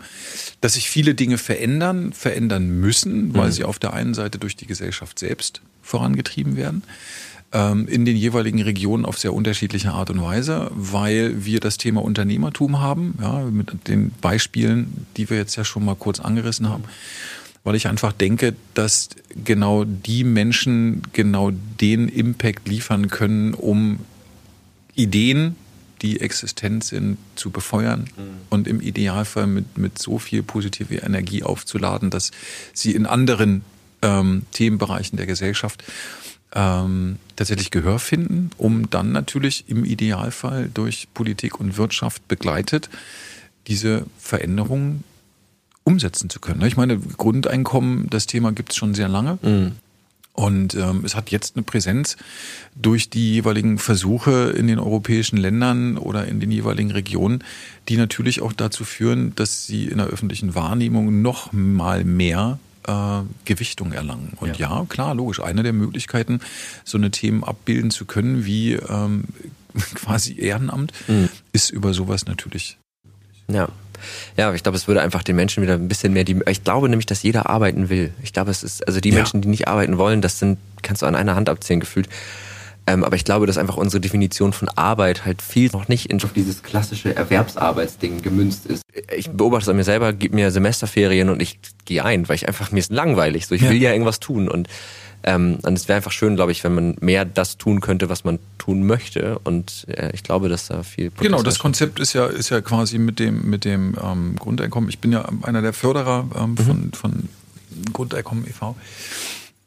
dass sich viele Dinge verändern, verändern müssen, weil mhm. sie auf der einen Seite durch die Gesellschaft selbst vorangetrieben werden, ähm, in den jeweiligen Regionen auf sehr unterschiedliche Art und Weise, weil wir das Thema Unternehmertum haben, ja, mit den Beispielen, die wir jetzt ja schon mal kurz angerissen haben weil ich einfach denke, dass genau die Menschen genau den Impact liefern können, um Ideen, die existent sind, zu befeuern mhm. und im Idealfall mit, mit so viel positive Energie aufzuladen, dass sie in anderen ähm, Themenbereichen der Gesellschaft ähm, tatsächlich Gehör finden, um dann natürlich im Idealfall durch Politik und Wirtschaft begleitet diese Veränderungen umsetzen zu können. Ich meine, Grundeinkommen, das Thema gibt es schon sehr lange. Mhm. Und ähm, es hat jetzt eine Präsenz durch die jeweiligen Versuche in den europäischen Ländern oder in den jeweiligen Regionen, die natürlich auch dazu führen, dass sie in der öffentlichen Wahrnehmung noch mal mehr äh, Gewichtung erlangen. Und ja. ja. klar, logisch, eine der Möglichkeiten, so eine Themen abbilden zu können wie ähm, quasi Ehrenamt, mhm. ist über sowas natürlich. Ja. Ja, ich glaube, es würde einfach den Menschen wieder ein bisschen mehr die. Ich glaube nämlich, dass jeder arbeiten will. Ich glaube, es ist, also die ja. Menschen, die nicht arbeiten wollen, das sind, kannst du an einer Hand abzählen gefühlt. Ähm, aber ich glaube, dass einfach unsere Definition von Arbeit halt viel noch nicht in dieses klassische Erwerbsarbeitsding gemünzt ist. Ich beobachte es an mir selber, gebe mir Semesterferien und ich gehe ein, weil ich einfach, mir ist langweilig. So, ich ja. will ja irgendwas tun und ähm, und es wäre einfach schön, glaube ich, wenn man mehr das tun könnte, was man tun möchte. Und äh, ich glaube, dass da viel Potenzial Genau, das Konzept ist ja, ist ja quasi mit dem, mit dem ähm, Grundeinkommen. Ich bin ja einer der Förderer ähm, von, mhm. von Grundeinkommen e.V.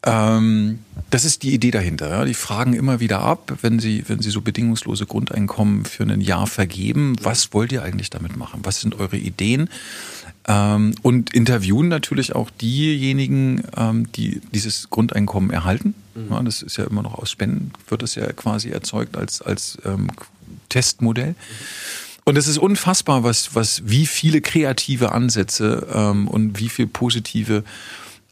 Ähm, das ist die Idee dahinter. Ja. Die fragen immer wieder ab, wenn sie, wenn sie so bedingungslose Grundeinkommen für ein Jahr vergeben, was wollt ihr eigentlich damit machen? Was sind eure Ideen? Ähm, und interviewen natürlich auch diejenigen, ähm, die dieses Grundeinkommen erhalten. Mhm. Ja, das ist ja immer noch aus Spenden, wird es ja quasi erzeugt als, als ähm, Testmodell. Und es ist unfassbar, was, was, wie viele kreative Ansätze ähm, und wie viel positive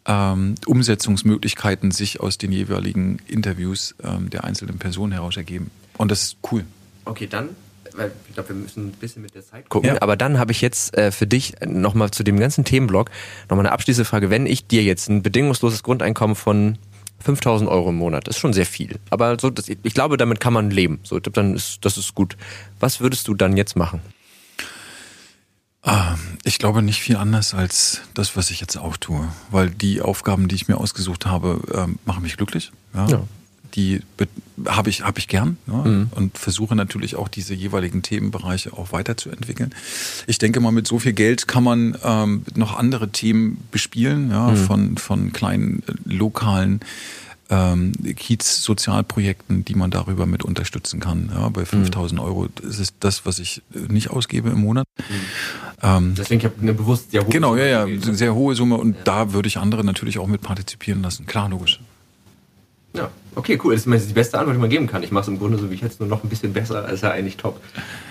ähm, Umsetzungsmöglichkeiten sich aus den jeweiligen Interviews ähm, der einzelnen Personen heraus ergeben. Und das ist cool. Okay, dann weil ich glaube, wir müssen ein bisschen mit der Zeit gucken. Ja. Aber dann habe ich jetzt äh, für dich nochmal zu dem ganzen Themenblock nochmal eine abschließende Frage. Wenn ich dir jetzt ein bedingungsloses Grundeinkommen von 5000 Euro im Monat, das ist schon sehr viel. Aber so, das, ich glaube, damit kann man leben. So, dann ist, das ist gut. Was würdest du dann jetzt machen? Ah, ich glaube nicht viel anders als das, was ich jetzt auch tue. Weil die Aufgaben, die ich mir ausgesucht habe, ähm, machen mich glücklich. Ja. ja die habe ich, hab ich gern ja, mhm. und versuche natürlich auch diese jeweiligen Themenbereiche auch weiterzuentwickeln. Ich denke mal, mit so viel Geld kann man ähm, noch andere Themen bespielen, ja, mhm. von, von kleinen äh, lokalen ähm, Kiez-Sozialprojekten, die man darüber mit unterstützen kann. Ja, bei 5000 mhm. Euro ist es das, was ich äh, nicht ausgebe im Monat. Mhm. Ähm, Deswegen habe ich eine bewusst sehr hohe Genau, Summe ja, ja, sehr hohe Summe und ja. da würde ich andere natürlich auch mit partizipieren lassen. Klar, logisch. Ja, okay, cool. Das ist die beste Antwort, die man geben kann. Ich mache es im Grunde so wie ich jetzt nur noch ein bisschen besser, als ja eigentlich top.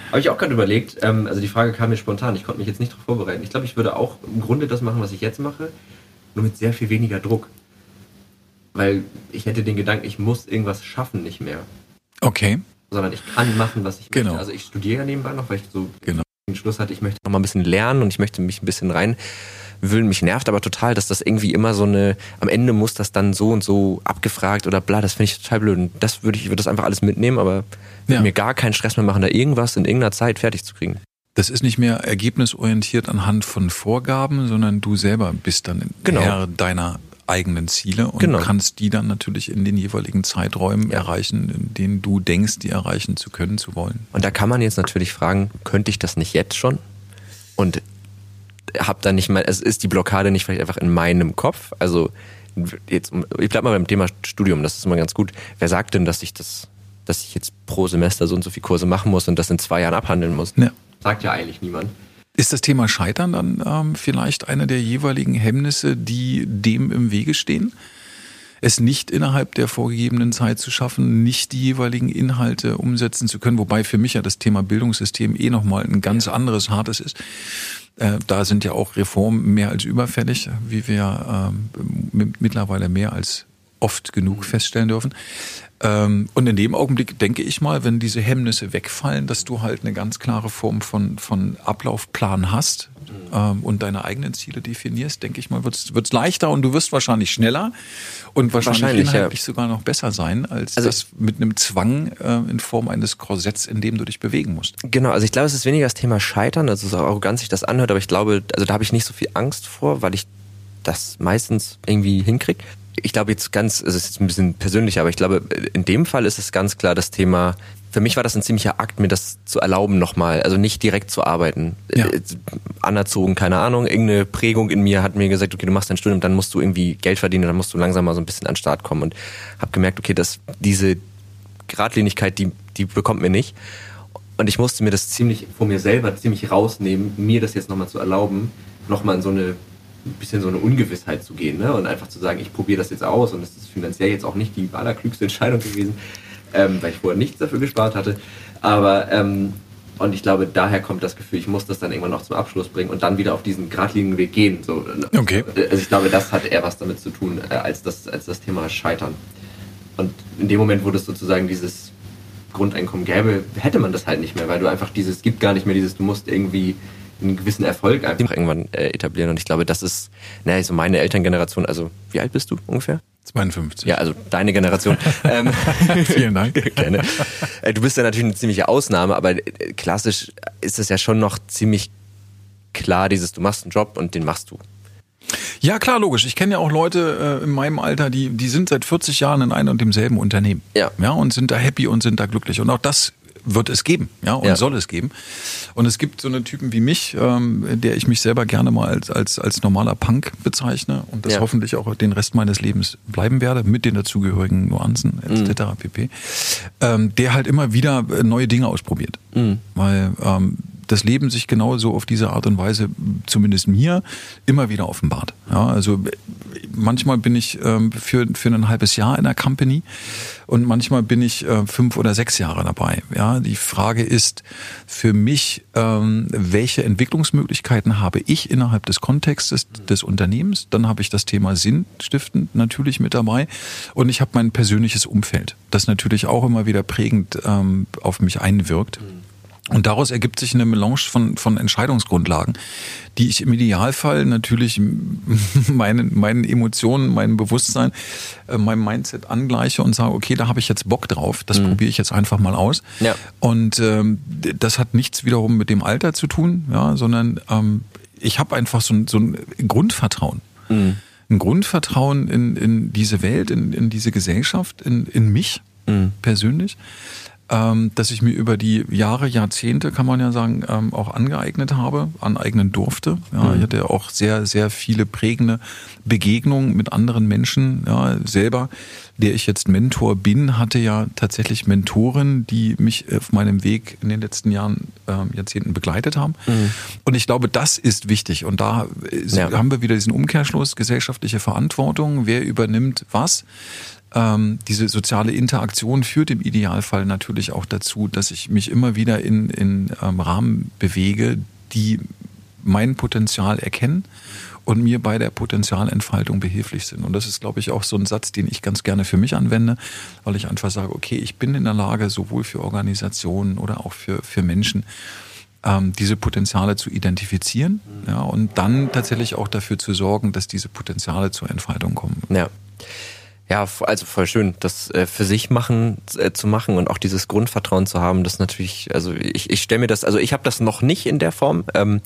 Habe ich auch gerade überlegt, ähm, also die Frage kam mir spontan, ich konnte mich jetzt nicht darauf vorbereiten. Ich glaube, ich würde auch im Grunde das machen, was ich jetzt mache, nur mit sehr viel weniger Druck. Weil ich hätte den Gedanken, ich muss irgendwas schaffen, nicht mehr. Okay. Sondern ich kann machen, was ich genau. möchte. Also ich studiere ja nebenbei noch, weil ich so genau. den Schluss hatte, ich möchte noch mal ein bisschen lernen und ich möchte mich ein bisschen rein wühlen. Mich nervt aber total, dass das irgendwie immer so eine, am Ende muss das dann so und so abgefragt oder bla, das finde ich total blöd. Und das würde ich, würde das einfach alles mitnehmen, aber ja. mir gar keinen Stress mehr machen, da irgendwas in irgendeiner Zeit fertig zu kriegen. Das ist nicht mehr ergebnisorientiert anhand von Vorgaben, sondern du selber bist dann genau. Herr deiner eigenen Ziele und genau. kannst die dann natürlich in den jeweiligen Zeiträumen ja. erreichen, in denen du denkst, die erreichen zu können, zu wollen. Und da kann man jetzt natürlich fragen, könnte ich das nicht jetzt schon? Und habe dann nicht mal, es ist die Blockade nicht vielleicht einfach in meinem Kopf. Also jetzt, ich bleib mal beim Thema Studium, das ist immer ganz gut. Wer sagt denn, dass ich das, dass ich jetzt pro Semester so und so viele Kurse machen muss und das in zwei Jahren abhandeln muss? Ja. Sagt ja eigentlich niemand. Ist das Thema Scheitern dann ähm, vielleicht eine der jeweiligen Hemmnisse, die dem im Wege stehen? Es nicht innerhalb der vorgegebenen Zeit zu schaffen, nicht die jeweiligen Inhalte umsetzen zu können, wobei für mich ja das Thema Bildungssystem eh nochmal ein ganz anderes, hartes ist. Äh, da sind ja auch Reformen mehr als überfällig, wie wir äh, mittlerweile mehr als oft genug feststellen dürfen. Ähm, und in dem Augenblick denke ich mal, wenn diese Hemmnisse wegfallen, dass du halt eine ganz klare Form von, von Ablaufplan hast ähm, und deine eigenen Ziele definierst, denke ich mal, wird es leichter und du wirst wahrscheinlich schneller und wahrscheinlich, wahrscheinlich inhaltlich ja. sogar noch besser sein, als also, das mit einem Zwang äh, in Form eines Korsetts, in dem du dich bewegen musst. Genau, also ich glaube, es ist weniger das Thema Scheitern, also so arrogant sich das anhört, aber ich glaube, also da habe ich nicht so viel Angst vor, weil ich das meistens irgendwie hinkriege ich glaube jetzt ganz, es ist jetzt ein bisschen persönlich, aber ich glaube, in dem Fall ist es ganz klar das Thema, für mich war das ein ziemlicher Akt, mir das zu erlauben nochmal, also nicht direkt zu arbeiten. Ja. Äh, anerzogen, keine Ahnung, irgendeine Prägung in mir hat mir gesagt, okay, du machst dein Studium, dann musst du irgendwie Geld verdienen, dann musst du langsam mal so ein bisschen an den Start kommen und habe gemerkt, okay, dass diese Gradlinigkeit, die, die bekommt mir nicht. Und ich musste mir das ziemlich vor mir selber ziemlich rausnehmen, mir das jetzt nochmal zu erlauben, nochmal in so eine ein bisschen so eine Ungewissheit zu gehen ne? und einfach zu sagen, ich probiere das jetzt aus und es ist finanziell jetzt auch nicht die allerklügste Entscheidung gewesen, ähm, weil ich vorher nichts dafür gespart hatte. Aber ähm, und ich glaube, daher kommt das Gefühl, ich muss das dann irgendwann noch zum Abschluss bringen und dann wieder auf diesen geradlinigen Weg gehen. So, okay. Also ich glaube, das hat eher was damit zu tun, äh, als, das, als das Thema Scheitern. Und in dem Moment, wo das sozusagen dieses Grundeinkommen gäbe, hätte man das halt nicht mehr, weil du einfach dieses, gibt gar nicht mehr dieses, du musst irgendwie einen gewissen Erfolg einfach irgendwann äh, etablieren. Und ich glaube, das ist, naja, so meine Elterngeneration, also wie alt bist du ungefähr? 52. Ja, also deine Generation. ähm, Vielen Dank. Gerne. Äh, du bist ja natürlich eine ziemliche Ausnahme, aber äh, klassisch ist es ja schon noch ziemlich klar, dieses, du machst einen Job und den machst du. Ja, klar, logisch. Ich kenne ja auch Leute äh, in meinem Alter, die, die sind seit 40 Jahren in einem und demselben Unternehmen. Ja. Ja, und sind da happy und sind da glücklich. Und auch das wird es geben, ja, und ja. soll es geben. Und es gibt so eine Typen wie mich, ähm, der ich mich selber gerne mal als, als, als normaler Punk bezeichne und das ja. hoffentlich auch den Rest meines Lebens bleiben werde, mit den dazugehörigen Nuancen etc. Mhm. pp. Ähm, der halt immer wieder neue Dinge ausprobiert. Mhm. Weil ähm, das Leben sich genauso auf diese Art und Weise, zumindest mir, immer wieder offenbart. Ja, also manchmal bin ich ähm, für, für ein halbes Jahr in der Company und manchmal bin ich äh, fünf oder sechs Jahre dabei. Ja, die Frage ist für mich, ähm, welche Entwicklungsmöglichkeiten habe ich innerhalb des Kontextes des Unternehmens? Dann habe ich das Thema Sinnstiftend natürlich mit dabei und ich habe mein persönliches Umfeld, das natürlich auch immer wieder prägend ähm, auf mich einwirkt. Mhm. Und daraus ergibt sich eine Melange von, von Entscheidungsgrundlagen, die ich im Idealfall natürlich meinen, meinen Emotionen, meinem Bewusstsein, äh, meinem Mindset angleiche und sage, okay, da habe ich jetzt Bock drauf, das mhm. probiere ich jetzt einfach mal aus. Ja. Und ähm, das hat nichts wiederum mit dem Alter zu tun, ja, sondern ähm, ich habe einfach so ein, so ein Grundvertrauen. Mhm. Ein Grundvertrauen in, in diese Welt, in, in diese Gesellschaft, in, in mich mhm. persönlich ähm, dass ich mir über die Jahre, Jahrzehnte, kann man ja sagen, ähm, auch angeeignet habe, aneignen durfte. Ja, mhm. Ich hatte auch sehr, sehr viele prägende Begegnungen mit anderen Menschen. Ja, selber, der ich jetzt Mentor bin, hatte ja tatsächlich Mentoren, die mich auf meinem Weg in den letzten Jahren, äh, Jahrzehnten begleitet haben. Mhm. Und ich glaube, das ist wichtig. Und da ist, ja. haben wir wieder diesen Umkehrschluss, gesellschaftliche Verantwortung. Wer übernimmt was? Ähm, diese soziale Interaktion führt im Idealfall natürlich auch dazu, dass ich mich immer wieder in, in ähm, Rahmen bewege, die mein Potenzial erkennen und mir bei der Potenzialentfaltung behilflich sind. Und das ist, glaube ich, auch so ein Satz, den ich ganz gerne für mich anwende, weil ich einfach sage, okay, ich bin in der Lage, sowohl für Organisationen oder auch für, für Menschen, ähm, diese Potenziale zu identifizieren ja, und dann tatsächlich auch dafür zu sorgen, dass diese Potenziale zur Entfaltung kommen. Ja. Ja, also voll schön, das äh, für sich machen äh, zu machen und auch dieses Grundvertrauen zu haben, das natürlich, also ich, ich stelle mir das, also ich habe das noch nicht in der Form. Ähm,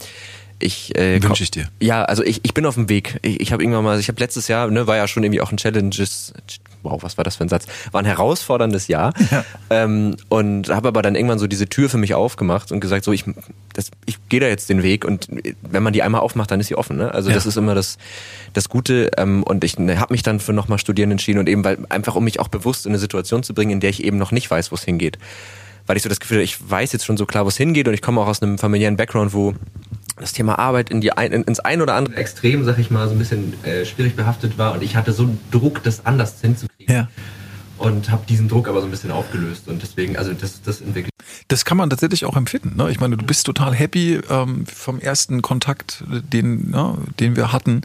ich äh, wünsche ich dir. Ja, also ich, ich bin auf dem Weg. Ich, ich habe irgendwann mal, ich habe letztes Jahr, ne, war ja schon irgendwie auch ein Challenges. Wow, was war das für ein Satz? War ein herausforderndes Jahr. Ja. Ähm, und habe aber dann irgendwann so diese Tür für mich aufgemacht und gesagt, so ich, das, ich gehe da jetzt den Weg und wenn man die einmal aufmacht, dann ist sie offen. Ne? Also ja. das ist immer das, das Gute. Ähm, und ich ne, habe mich dann für nochmal Studieren entschieden und eben weil einfach um mich auch bewusst in eine Situation zu bringen, in der ich eben noch nicht weiß, wo es hingeht. Weil ich so das Gefühl habe, ich weiß jetzt schon so klar, wo es hingeht und ich komme auch aus einem familiären Background, wo das Thema Arbeit in die ein, ins ein oder andere Extrem, sag ich mal, so ein bisschen äh, schwierig behaftet war und ich hatte so einen Druck, das anders hinzukriegen. Ja. Und habe diesen Druck aber so ein bisschen aufgelöst und deswegen, also das, das entwickelt. Das kann man tatsächlich auch empfinden. Ne? Ich meine, du bist total happy ähm, vom ersten Kontakt, den, ne, den wir hatten,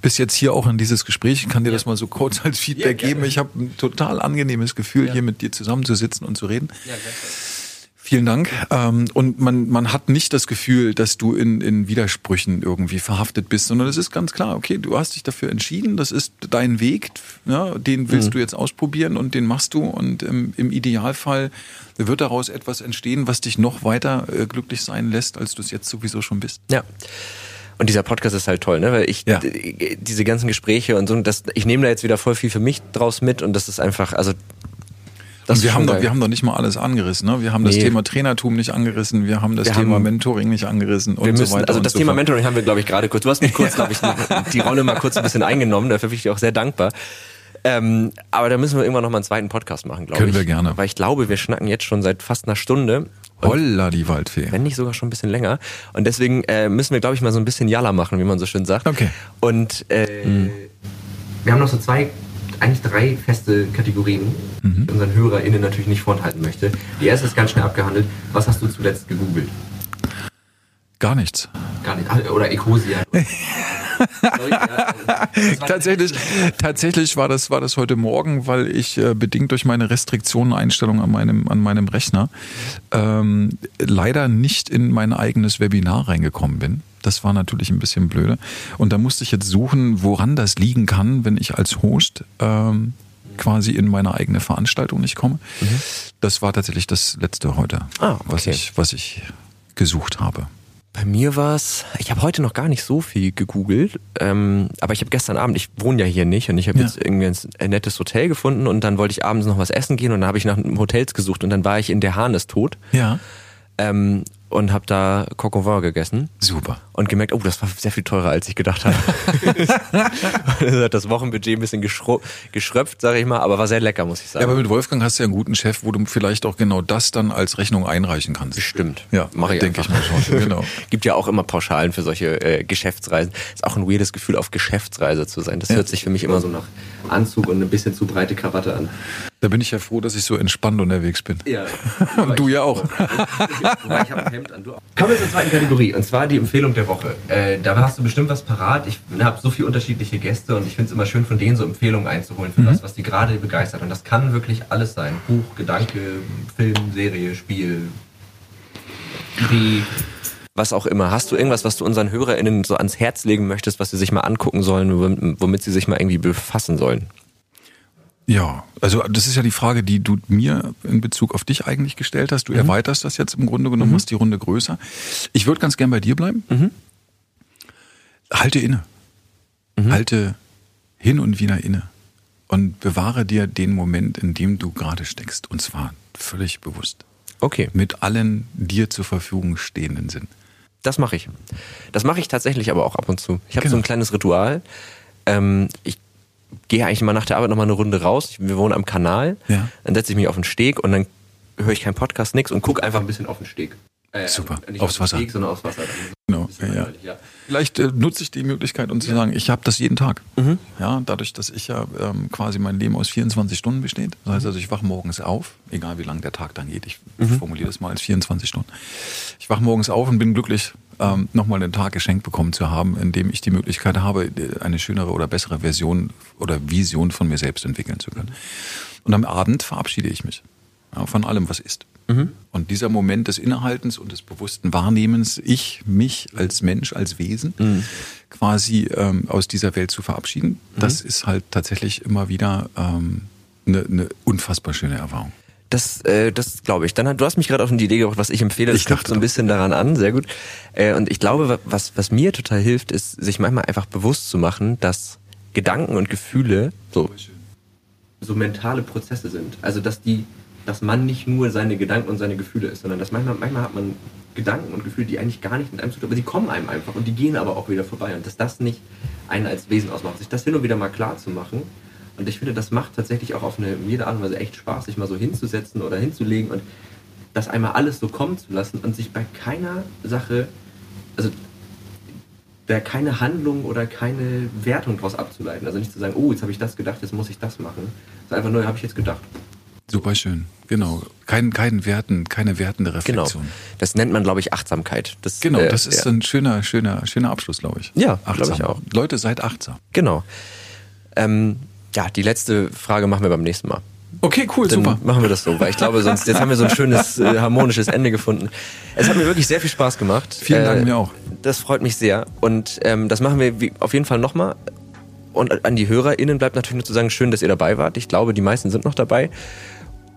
bis jetzt hier auch in dieses Gespräch. Ich kann dir ja. das mal so kurz als Feedback ja, geben. Ich habe ein total angenehmes Gefühl, ja. hier mit dir zusammenzusitzen und zu reden. Ja, Vielen Dank. Ähm, und man, man hat nicht das Gefühl, dass du in, in Widersprüchen irgendwie verhaftet bist, sondern es ist ganz klar, okay, du hast dich dafür entschieden, das ist dein Weg, ja, den willst mhm. du jetzt ausprobieren und den machst du und im, im Idealfall wird daraus etwas entstehen, was dich noch weiter äh, glücklich sein lässt, als du es jetzt sowieso schon bist. Ja. Und dieser Podcast ist halt toll, ne? Weil ich ja. diese ganzen Gespräche und so, das, ich nehme da jetzt wieder voll viel für mich draus mit und das ist einfach, also das wir haben, doch, wir haben doch nicht mal alles angerissen. Ne? Wir haben nee. das Thema Trainertum nicht angerissen, wir haben das wir Thema haben, Mentoring nicht angerissen und müssen, so weiter. Also das Thema fort. Mentoring haben wir, glaube ich, gerade kurz. Du hast mich kurz, glaube ich, die Rolle mal kurz ein bisschen eingenommen. Dafür bin ich dir auch sehr dankbar. Ähm, aber da müssen wir irgendwann noch mal einen zweiten Podcast machen, glaube ich. Können wir gerne. Weil ich glaube, wir schnacken jetzt schon seit fast einer Stunde. Holla, die Waldfee. Wenn nicht sogar schon ein bisschen länger. Und deswegen äh, müssen wir, glaube ich, mal so ein bisschen Jalla machen, wie man so schön sagt. Okay. Und äh, mhm. wir haben noch so zwei eigentlich drei feste Kategorien, mhm. die ich unseren HörerInnen natürlich nicht vorenthalten möchte. Die erste ist ganz schnell abgehandelt. Was hast du zuletzt gegoogelt? Gar nichts. Gar nicht. Ah, oder Ecosia. tatsächlich, tatsächlich war das, war das heute Morgen, weil ich äh, bedingt durch meine Restriktioneneinstellung an meinem, an meinem Rechner ähm, leider nicht in mein eigenes Webinar reingekommen bin. Das war natürlich ein bisschen blöde. Und da musste ich jetzt suchen, woran das liegen kann, wenn ich als Host ähm, quasi in meine eigene Veranstaltung nicht komme. Mhm. Das war tatsächlich das letzte heute, ah, okay. was, ich, was ich gesucht habe. Bei mir war es, ich habe heute noch gar nicht so viel gegoogelt, ähm, aber ich habe gestern Abend, ich wohne ja hier nicht und ich habe ja. jetzt irgendwie ein nettes Hotel gefunden und dann wollte ich abends noch was essen gehen und dann habe ich nach Hotels gesucht und dann war ich in der Hahn tot. Ja. Ähm, und habe da Coq au vin gegessen. Super. Und gemerkt, oh, das war sehr viel teurer, als ich gedacht habe. hat das Wochenbudget ein bisschen geschröpft, sage ich mal, aber war sehr lecker, muss ich sagen. Ja, aber mit Wolfgang hast du ja einen guten Chef, wo du vielleicht auch genau das dann als Rechnung einreichen kannst. Stimmt. Ja, mache ich denke ich mal schon. Genau. Gibt ja auch immer Pauschalen für solche äh, Geschäftsreisen. Ist auch ein weirdes Gefühl, auf Geschäftsreise zu sein. Das ja. hört sich für mich immer so nach Anzug und ein bisschen zu breite Krawatte an. Da bin ich ja froh, dass ich so entspannt unterwegs bin. Ja. und du ja auch. Wobei ich habe ein Hemd an, du auch. Kommen wir zur zweiten Kategorie, und zwar die Empfehlung der Woche. Äh, da hast du bestimmt was parat. Ich habe so viele unterschiedliche Gäste und ich finde es immer schön, von denen so Empfehlungen einzuholen für mhm. das, was die gerade begeistert. Und das kann wirklich alles sein. Buch, Gedanke, Film, Serie, Spiel, Idee was auch immer. Hast du irgendwas, was du unseren HörerInnen so ans Herz legen möchtest, was sie sich mal angucken sollen, womit sie sich mal irgendwie befassen sollen? Ja, also das ist ja die Frage, die du mir in Bezug auf dich eigentlich gestellt hast. Du mhm. erweiterst das jetzt im Grunde genommen, mhm. machst die Runde größer. Ich würde ganz gern bei dir bleiben. Mhm. Halte inne. Mhm. Halte hin und wieder inne. Und bewahre dir den Moment, in dem du gerade steckst. Und zwar völlig bewusst. Okay. Mit allen dir zur Verfügung stehenden Sinn. Das mache ich. Das mache ich tatsächlich aber auch ab und zu. Ich habe genau. so ein kleines Ritual. Ähm, ich gehe eigentlich mal nach der Arbeit noch mal eine Runde raus. Wir wohnen am Kanal. Ja. Dann setze ich mich auf den Steg und dann höre ich keinen Podcast, nix und gucke einfach ein bisschen auf den Steg. Äh, Super. Nicht aufs auf Wasser. Steg, sondern aufs Wasser. Genau. Ja. ja. Vielleicht äh, nutze ich die Möglichkeit, um zu sagen, ich habe das jeden Tag. Mhm. Ja, dadurch, dass ich ja ähm, quasi mein Leben aus 24 Stunden besteht. Das heißt also, ich wache morgens auf, egal wie lang der Tag dann geht. Ich mhm. formuliere das mal als 24 Stunden. Ich wache morgens auf und bin glücklich, ähm, nochmal einen Tag geschenkt bekommen zu haben, in dem ich die Möglichkeit habe, eine schönere oder bessere Version oder Vision von mir selbst entwickeln zu können. Und am Abend verabschiede ich mich ja, von allem, was ist. Mhm. Und dieser Moment des Innehaltens und des bewussten Wahrnehmens, ich, mich als Mensch, als Wesen, mhm. quasi ähm, aus dieser Welt zu verabschieden, mhm. das ist halt tatsächlich immer wieder ähm, eine, eine unfassbar schöne Erfahrung. Das, äh, das glaube ich. Dann, du hast mich gerade auf die Idee gebracht, was ich empfehle. Das knüpft so ein bisschen daran an. Sehr gut. Äh, und ich glaube, was, was mir total hilft, ist, sich manchmal einfach bewusst zu machen, dass Gedanken und Gefühle so, so mentale Prozesse sind. Also, dass die, dass man nicht nur seine Gedanken und seine Gefühle ist, sondern dass manchmal, manchmal hat man Gedanken und Gefühle, die eigentlich gar nicht mit einem zu tun haben, aber die kommen einem einfach und die gehen aber auch wieder vorbei. Und dass das nicht einen als Wesen ausmacht, sich das hin und wieder mal klar zu machen und ich finde, das macht tatsächlich auch auf eine jede Art und Weise echt Spaß, sich mal so hinzusetzen oder hinzulegen und das einmal alles so kommen zu lassen und sich bei keiner Sache, also da keine Handlung oder keine Wertung daraus abzuleiten. Also nicht zu sagen, oh, jetzt habe ich das gedacht, jetzt muss ich das machen. Das ist einfach nur, habe ich jetzt gedacht. Super schön, genau. Kein, kein Werten, keine wertende genau. Reflexion. Genau. Das nennt man, glaube ich, Achtsamkeit. Das, genau, äh, das ist ja. ein schöner, schöner, schöner Abschluss, glaube ich. Ja, glaube ich auch. Leute, seid achtsam. Genau. Ähm, ja, die letzte Frage machen wir beim nächsten Mal. Okay, cool, Dann super. Machen wir das so, weil ich glaube, sonst jetzt haben wir so ein schönes äh, harmonisches Ende gefunden. Es hat mir wirklich sehr viel Spaß gemacht. Vielen Dank äh, mir auch. Das freut mich sehr und ähm, das machen wir auf jeden Fall nochmal. Und an die HörerInnen bleibt natürlich nur zu sagen, schön, dass ihr dabei wart. Ich glaube, die meisten sind noch dabei.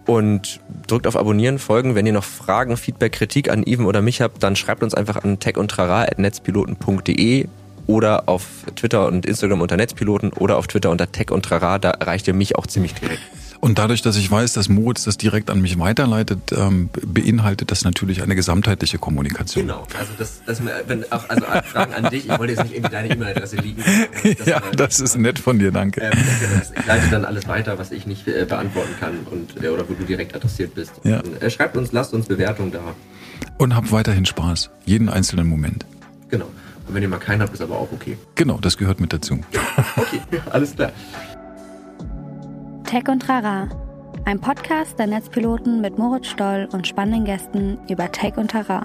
Und drückt auf Abonnieren, folgen. Wenn ihr noch Fragen, Feedback, Kritik an Even oder mich habt, dann schreibt uns einfach an techundtrara.netzpiloten.de oder auf Twitter und Instagram unter Netzpiloten oder auf Twitter unter Tech und Trara, da erreicht ihr mich auch ziemlich direkt. Und dadurch, dass ich weiß, dass Moritz das direkt an mich weiterleitet, ähm, beinhaltet das natürlich eine gesamtheitliche Kommunikation. Genau, also das, das wenn auch, also Fragen an dich, ich wollte jetzt nicht irgendwie deine E-Mail-Adresse liegen. ja, das ist nett von dir, danke. Ähm, ich leite dann alles weiter, was ich nicht äh, beantworten kann und äh, oder wo du direkt adressiert bist. Ja. Äh, schreibt uns, lasst uns Bewertungen da. Und habt weiterhin Spaß, jeden einzelnen Moment. Genau. Und wenn ihr mal keinen habt, ist aber auch okay. Genau, das gehört mit dazu. okay, alles klar. Tech und Rara. Ein Podcast der Netzpiloten mit Moritz Stoll und spannenden Gästen über Tech und Rara.